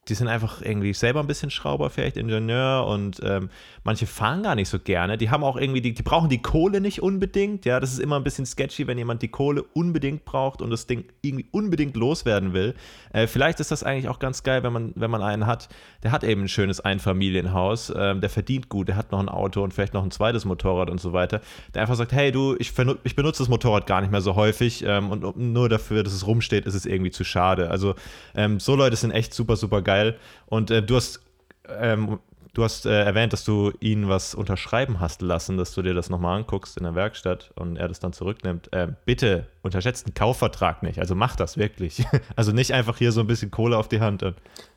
die sind einfach irgendwie selber ein bisschen Schrauber, vielleicht Ingenieur und ähm, manche fahren gar nicht so gerne. Die haben auch irgendwie, die, die brauchen die Kohle nicht unbedingt. Ja, das ist immer ein bisschen sketchy, wenn jemand die Kohle unbedingt braucht und das Ding irgendwie unbedingt loswerden will. Äh, vielleicht ist das eigentlich auch ganz geil, wenn man, wenn man einen hat, der hat eben ein schönes Einfamilienhaus, ähm, der verdient gut, der hat noch ein Auto und vielleicht noch ein zweites Motorrad und so weiter. Der einfach sagt, hey du, ich, ich benutze das Motorrad gar nicht mehr so häufig ähm, und nur dafür, dass es rumsteht, ist es irgendwie zu schade. Also ähm, so Leute sind echt super, super geil geil. Und äh, du hast, ähm, du hast äh, erwähnt, dass du ihn was unterschreiben hast lassen, dass du dir das nochmal anguckst in der Werkstatt und er das dann zurücknimmt. Äh, bitte unterschätzt einen Kaufvertrag nicht. Also mach das wirklich. also nicht einfach hier so ein bisschen Kohle auf die Hand.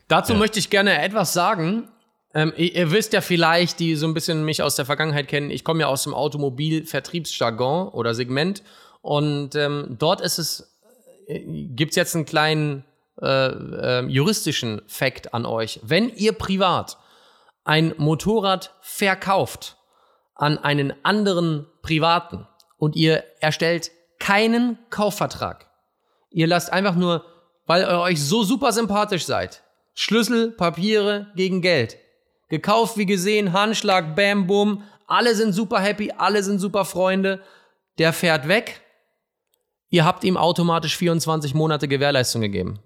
Dazu ja. möchte ich gerne etwas sagen. Ähm, ihr, ihr, wisst ja vielleicht, die so ein bisschen mich aus der Vergangenheit kennen, ich komme ja aus dem Automobilvertriebsjargon oder Segment und ähm, dort ist es, äh, gibt es jetzt einen kleinen äh, äh, juristischen Fakt an euch. Wenn ihr privat ein Motorrad verkauft an einen anderen Privaten und ihr erstellt keinen Kaufvertrag, ihr lasst einfach nur, weil ihr euch so super sympathisch seid, Schlüssel, Papiere gegen Geld. Gekauft wie gesehen, Handschlag, Bam, Bum, alle sind super happy, alle sind super Freunde. Der fährt weg. Ihr habt ihm automatisch 24 Monate Gewährleistung gegeben.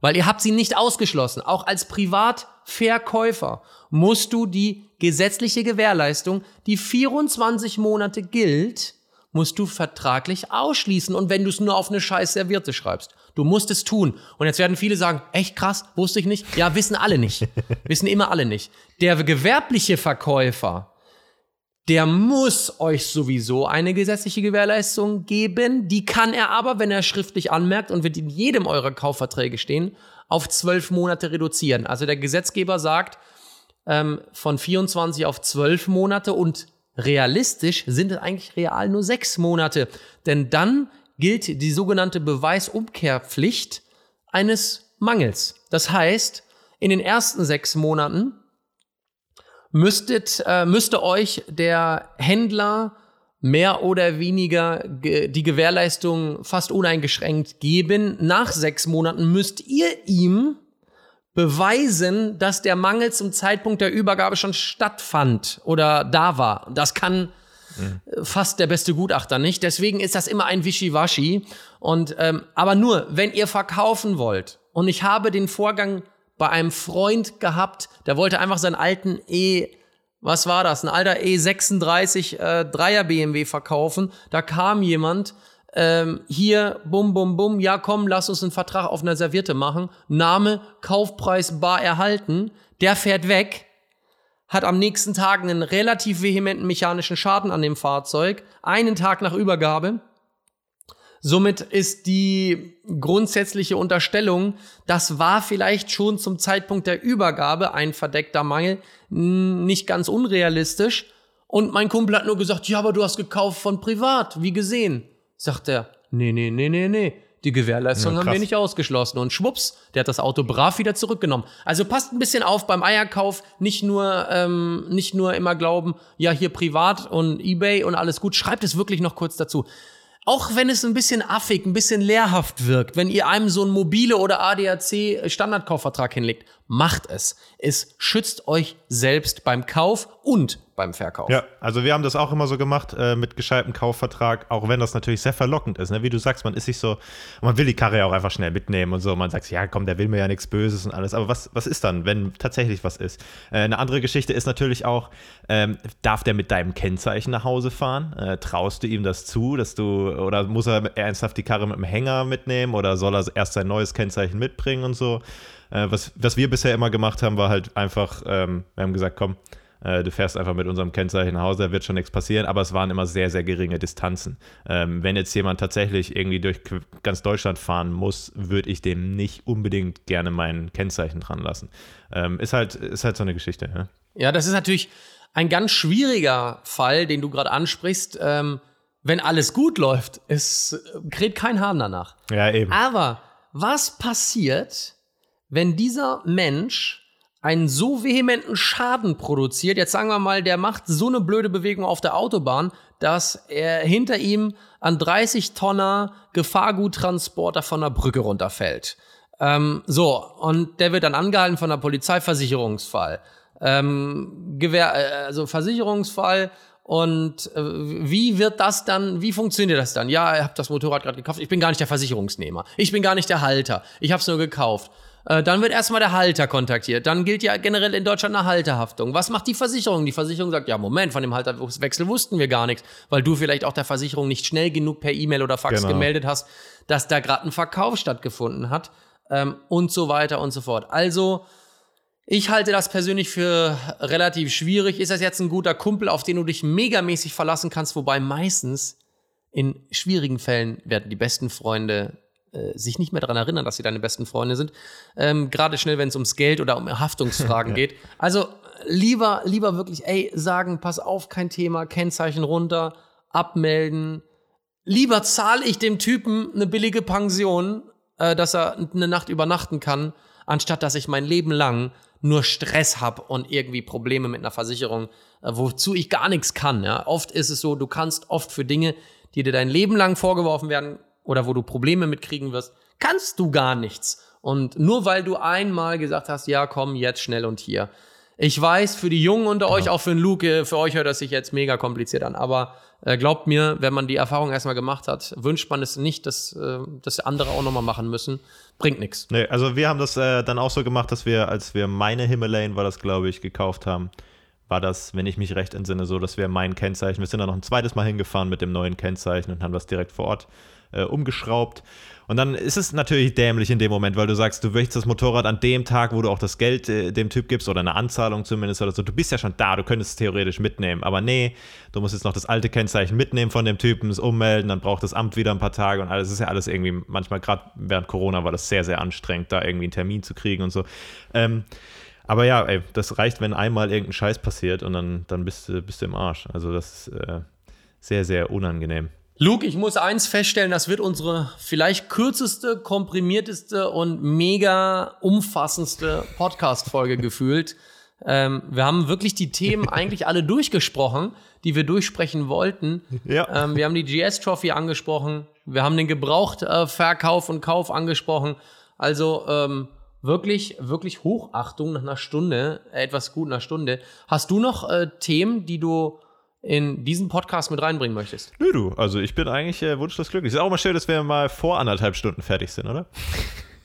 Weil ihr habt sie nicht ausgeschlossen. Auch als Privatverkäufer musst du die gesetzliche Gewährleistung, die 24 Monate gilt, musst du vertraglich ausschließen. Und wenn du es nur auf eine scheiß Servierte schreibst, du musst es tun. Und jetzt werden viele sagen, echt krass, wusste ich nicht. Ja, wissen alle nicht. wissen immer alle nicht. Der gewerbliche Verkäufer, der muss euch sowieso eine gesetzliche Gewährleistung geben. Die kann er aber, wenn er schriftlich anmerkt und wird in jedem eurer Kaufverträge stehen, auf zwölf Monate reduzieren. Also der Gesetzgeber sagt ähm, von 24 auf zwölf Monate und realistisch sind es eigentlich real nur sechs Monate. Denn dann gilt die sogenannte Beweisumkehrpflicht eines Mangels. Das heißt, in den ersten sechs Monaten müsstet, äh, müsste euch der Händler mehr oder weniger ge die Gewährleistung fast uneingeschränkt geben. Nach sechs Monaten müsst ihr ihm beweisen, dass der Mangel zum Zeitpunkt der Übergabe schon stattfand oder da war. Das kann mhm. fast der beste Gutachter nicht. Deswegen ist das immer ein Wischiwaschi. Und ähm, aber nur, wenn ihr verkaufen wollt. Und ich habe den Vorgang bei einem Freund gehabt, der wollte einfach seinen alten E, was war das, ein alter E36 äh, Dreier BMW verkaufen. Da kam jemand, ähm, hier, bum, bum, bum, ja komm, lass uns einen Vertrag auf einer Serviette machen. Name, Kaufpreis bar erhalten. Der fährt weg, hat am nächsten Tag einen relativ vehementen mechanischen Schaden an dem Fahrzeug, einen Tag nach Übergabe. Somit ist die grundsätzliche Unterstellung, das war vielleicht schon zum Zeitpunkt der Übergabe ein verdeckter Mangel, nicht ganz unrealistisch. Und mein Kumpel hat nur gesagt, ja, aber du hast gekauft von privat, wie gesehen. Sagt er, nee, nee, nee, nee, nee. Die Gewährleistung ja, haben wir nicht ausgeschlossen. Und schwupps, der hat das Auto brav wieder zurückgenommen. Also passt ein bisschen auf beim Eierkauf. Nicht nur, ähm, nicht nur immer glauben, ja, hier privat und Ebay und alles gut. Schreibt es wirklich noch kurz dazu. Auch wenn es ein bisschen affig, ein bisschen lehrhaft wirkt, wenn ihr einem so einen mobile oder ADAC Standardkaufvertrag hinlegt, macht es. Es schützt euch selbst beim Kauf und beim Verkauf. Ja, also wir haben das auch immer so gemacht äh, mit gescheitem Kaufvertrag, auch wenn das natürlich sehr verlockend ist. Ne? Wie du sagst, man ist sich so, man will die Karre ja auch einfach schnell mitnehmen und so. Man sagt, ja komm, der will mir ja nichts Böses und alles. Aber was, was ist dann, wenn tatsächlich was ist? Äh, eine andere Geschichte ist natürlich auch, ähm, darf der mit deinem Kennzeichen nach Hause fahren? Äh, traust du ihm das zu, dass du, oder muss er ernsthaft die Karre mit dem Hänger mitnehmen oder soll er erst sein neues Kennzeichen mitbringen und so? Äh, was, was wir bisher immer gemacht haben, war halt einfach, ähm, wir haben gesagt, komm, du fährst einfach mit unserem Kennzeichen nach Hause, da wird schon nichts passieren, aber es waren immer sehr, sehr geringe Distanzen. Ähm, wenn jetzt jemand tatsächlich irgendwie durch ganz Deutschland fahren muss, würde ich dem nicht unbedingt gerne mein Kennzeichen dran lassen. Ähm, ist, halt, ist halt so eine Geschichte. Ja, ja das ist natürlich ein ganz schwieriger Fall, den du gerade ansprichst. Ähm, wenn alles gut läuft, es kräht kein Hahn danach. Ja, eben. Aber was passiert, wenn dieser Mensch einen so vehementen Schaden produziert, jetzt sagen wir mal, der macht so eine blöde Bewegung auf der Autobahn, dass er hinter ihm an 30 Tonner Gefahrguttransporter von der Brücke runterfällt. Ähm, so, und der wird dann angehalten von der Polizei, Versicherungsfall. Ähm, Gewehr, äh, also Versicherungsfall, und äh, wie wird das dann, wie funktioniert das dann? Ja, ihr habt das Motorrad gerade gekauft. Ich bin gar nicht der Versicherungsnehmer. Ich bin gar nicht der Halter. Ich habe es nur gekauft. Äh, dann wird erstmal der Halter kontaktiert. Dann gilt ja generell in Deutschland eine Halterhaftung. Was macht die Versicherung? Die Versicherung sagt, ja, Moment, von dem Halterwechsel wussten wir gar nichts, weil du vielleicht auch der Versicherung nicht schnell genug per E-Mail oder Fax genau. gemeldet hast, dass da gerade ein Verkauf stattgefunden hat ähm, und so weiter und so fort. Also, ich halte das persönlich für relativ schwierig. Ist das jetzt ein guter Kumpel, auf den du dich megamäßig verlassen kannst? Wobei meistens in schwierigen Fällen werden die besten Freunde sich nicht mehr daran erinnern, dass sie deine besten Freunde sind. Ähm, Gerade schnell, wenn es ums Geld oder um Haftungsfragen geht. Also lieber, lieber wirklich, ey, sagen, pass auf, kein Thema, Kennzeichen runter, abmelden. Lieber zahle ich dem Typen eine billige Pension, äh, dass er eine Nacht übernachten kann, anstatt dass ich mein Leben lang nur Stress habe und irgendwie Probleme mit einer Versicherung, äh, wozu ich gar nichts kann. Ja? Oft ist es so, du kannst oft für Dinge, die dir dein Leben lang vorgeworfen werden oder wo du Probleme mitkriegen wirst, kannst du gar nichts. Und nur weil du einmal gesagt hast, ja, komm, jetzt schnell und hier. Ich weiß, für die Jungen unter euch, auch für den Luke, für euch hört das sich jetzt mega kompliziert an. Aber äh, glaubt mir, wenn man die Erfahrung erstmal gemacht hat, wünscht man es nicht, dass, äh, dass andere auch nochmal machen müssen. Bringt nichts. Nee, also wir haben das äh, dann auch so gemacht, dass wir, als wir meine Himalayan, war das, glaube ich, gekauft haben, war das, wenn ich mich recht entsinne, so, dass wir mein Kennzeichen, wir sind dann noch ein zweites Mal hingefahren mit dem neuen Kennzeichen und haben das direkt vor Ort äh, umgeschraubt. Und dann ist es natürlich dämlich in dem Moment, weil du sagst, du möchtest das Motorrad an dem Tag, wo du auch das Geld äh, dem Typ gibst oder eine Anzahlung zumindest oder so. Du bist ja schon da, du könntest es theoretisch mitnehmen. Aber nee, du musst jetzt noch das alte Kennzeichen mitnehmen von dem Typen, es ummelden, dann braucht das Amt wieder ein paar Tage und alles. Das ist ja alles irgendwie, manchmal gerade während Corona war das sehr, sehr anstrengend, da irgendwie einen Termin zu kriegen und so. Ähm, aber ja, ey, das reicht, wenn einmal irgendein Scheiß passiert und dann, dann bist, du, bist du im Arsch. Also das ist äh, sehr, sehr unangenehm. Luke, ich muss eins feststellen, das wird unsere vielleicht kürzeste, komprimierteste und mega umfassendste Podcast-Folge gefühlt. Ähm, wir haben wirklich die Themen eigentlich alle durchgesprochen, die wir durchsprechen wollten. Ja. Ähm, wir haben die GS-Trophy angesprochen. Wir haben den Gebrauchtverkauf und Kauf angesprochen. Also ähm, wirklich, wirklich Hochachtung nach einer Stunde, äh, etwas gut einer Stunde. Hast du noch äh, Themen, die du in diesen Podcast mit reinbringen möchtest. Nö, du. Also ich bin eigentlich äh, wunschlos glücklich. Ist auch mal schön, dass wir mal vor anderthalb Stunden fertig sind, oder?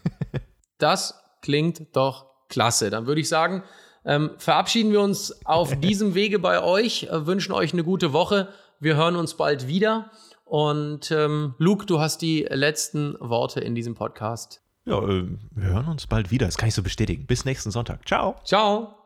das klingt doch klasse. Dann würde ich sagen, ähm, verabschieden wir uns auf diesem Wege bei euch, äh, wünschen euch eine gute Woche. Wir hören uns bald wieder. Und ähm, Luke, du hast die letzten Worte in diesem Podcast. Ja, äh, wir hören uns bald wieder. Das kann ich so bestätigen. Bis nächsten Sonntag. Ciao. Ciao.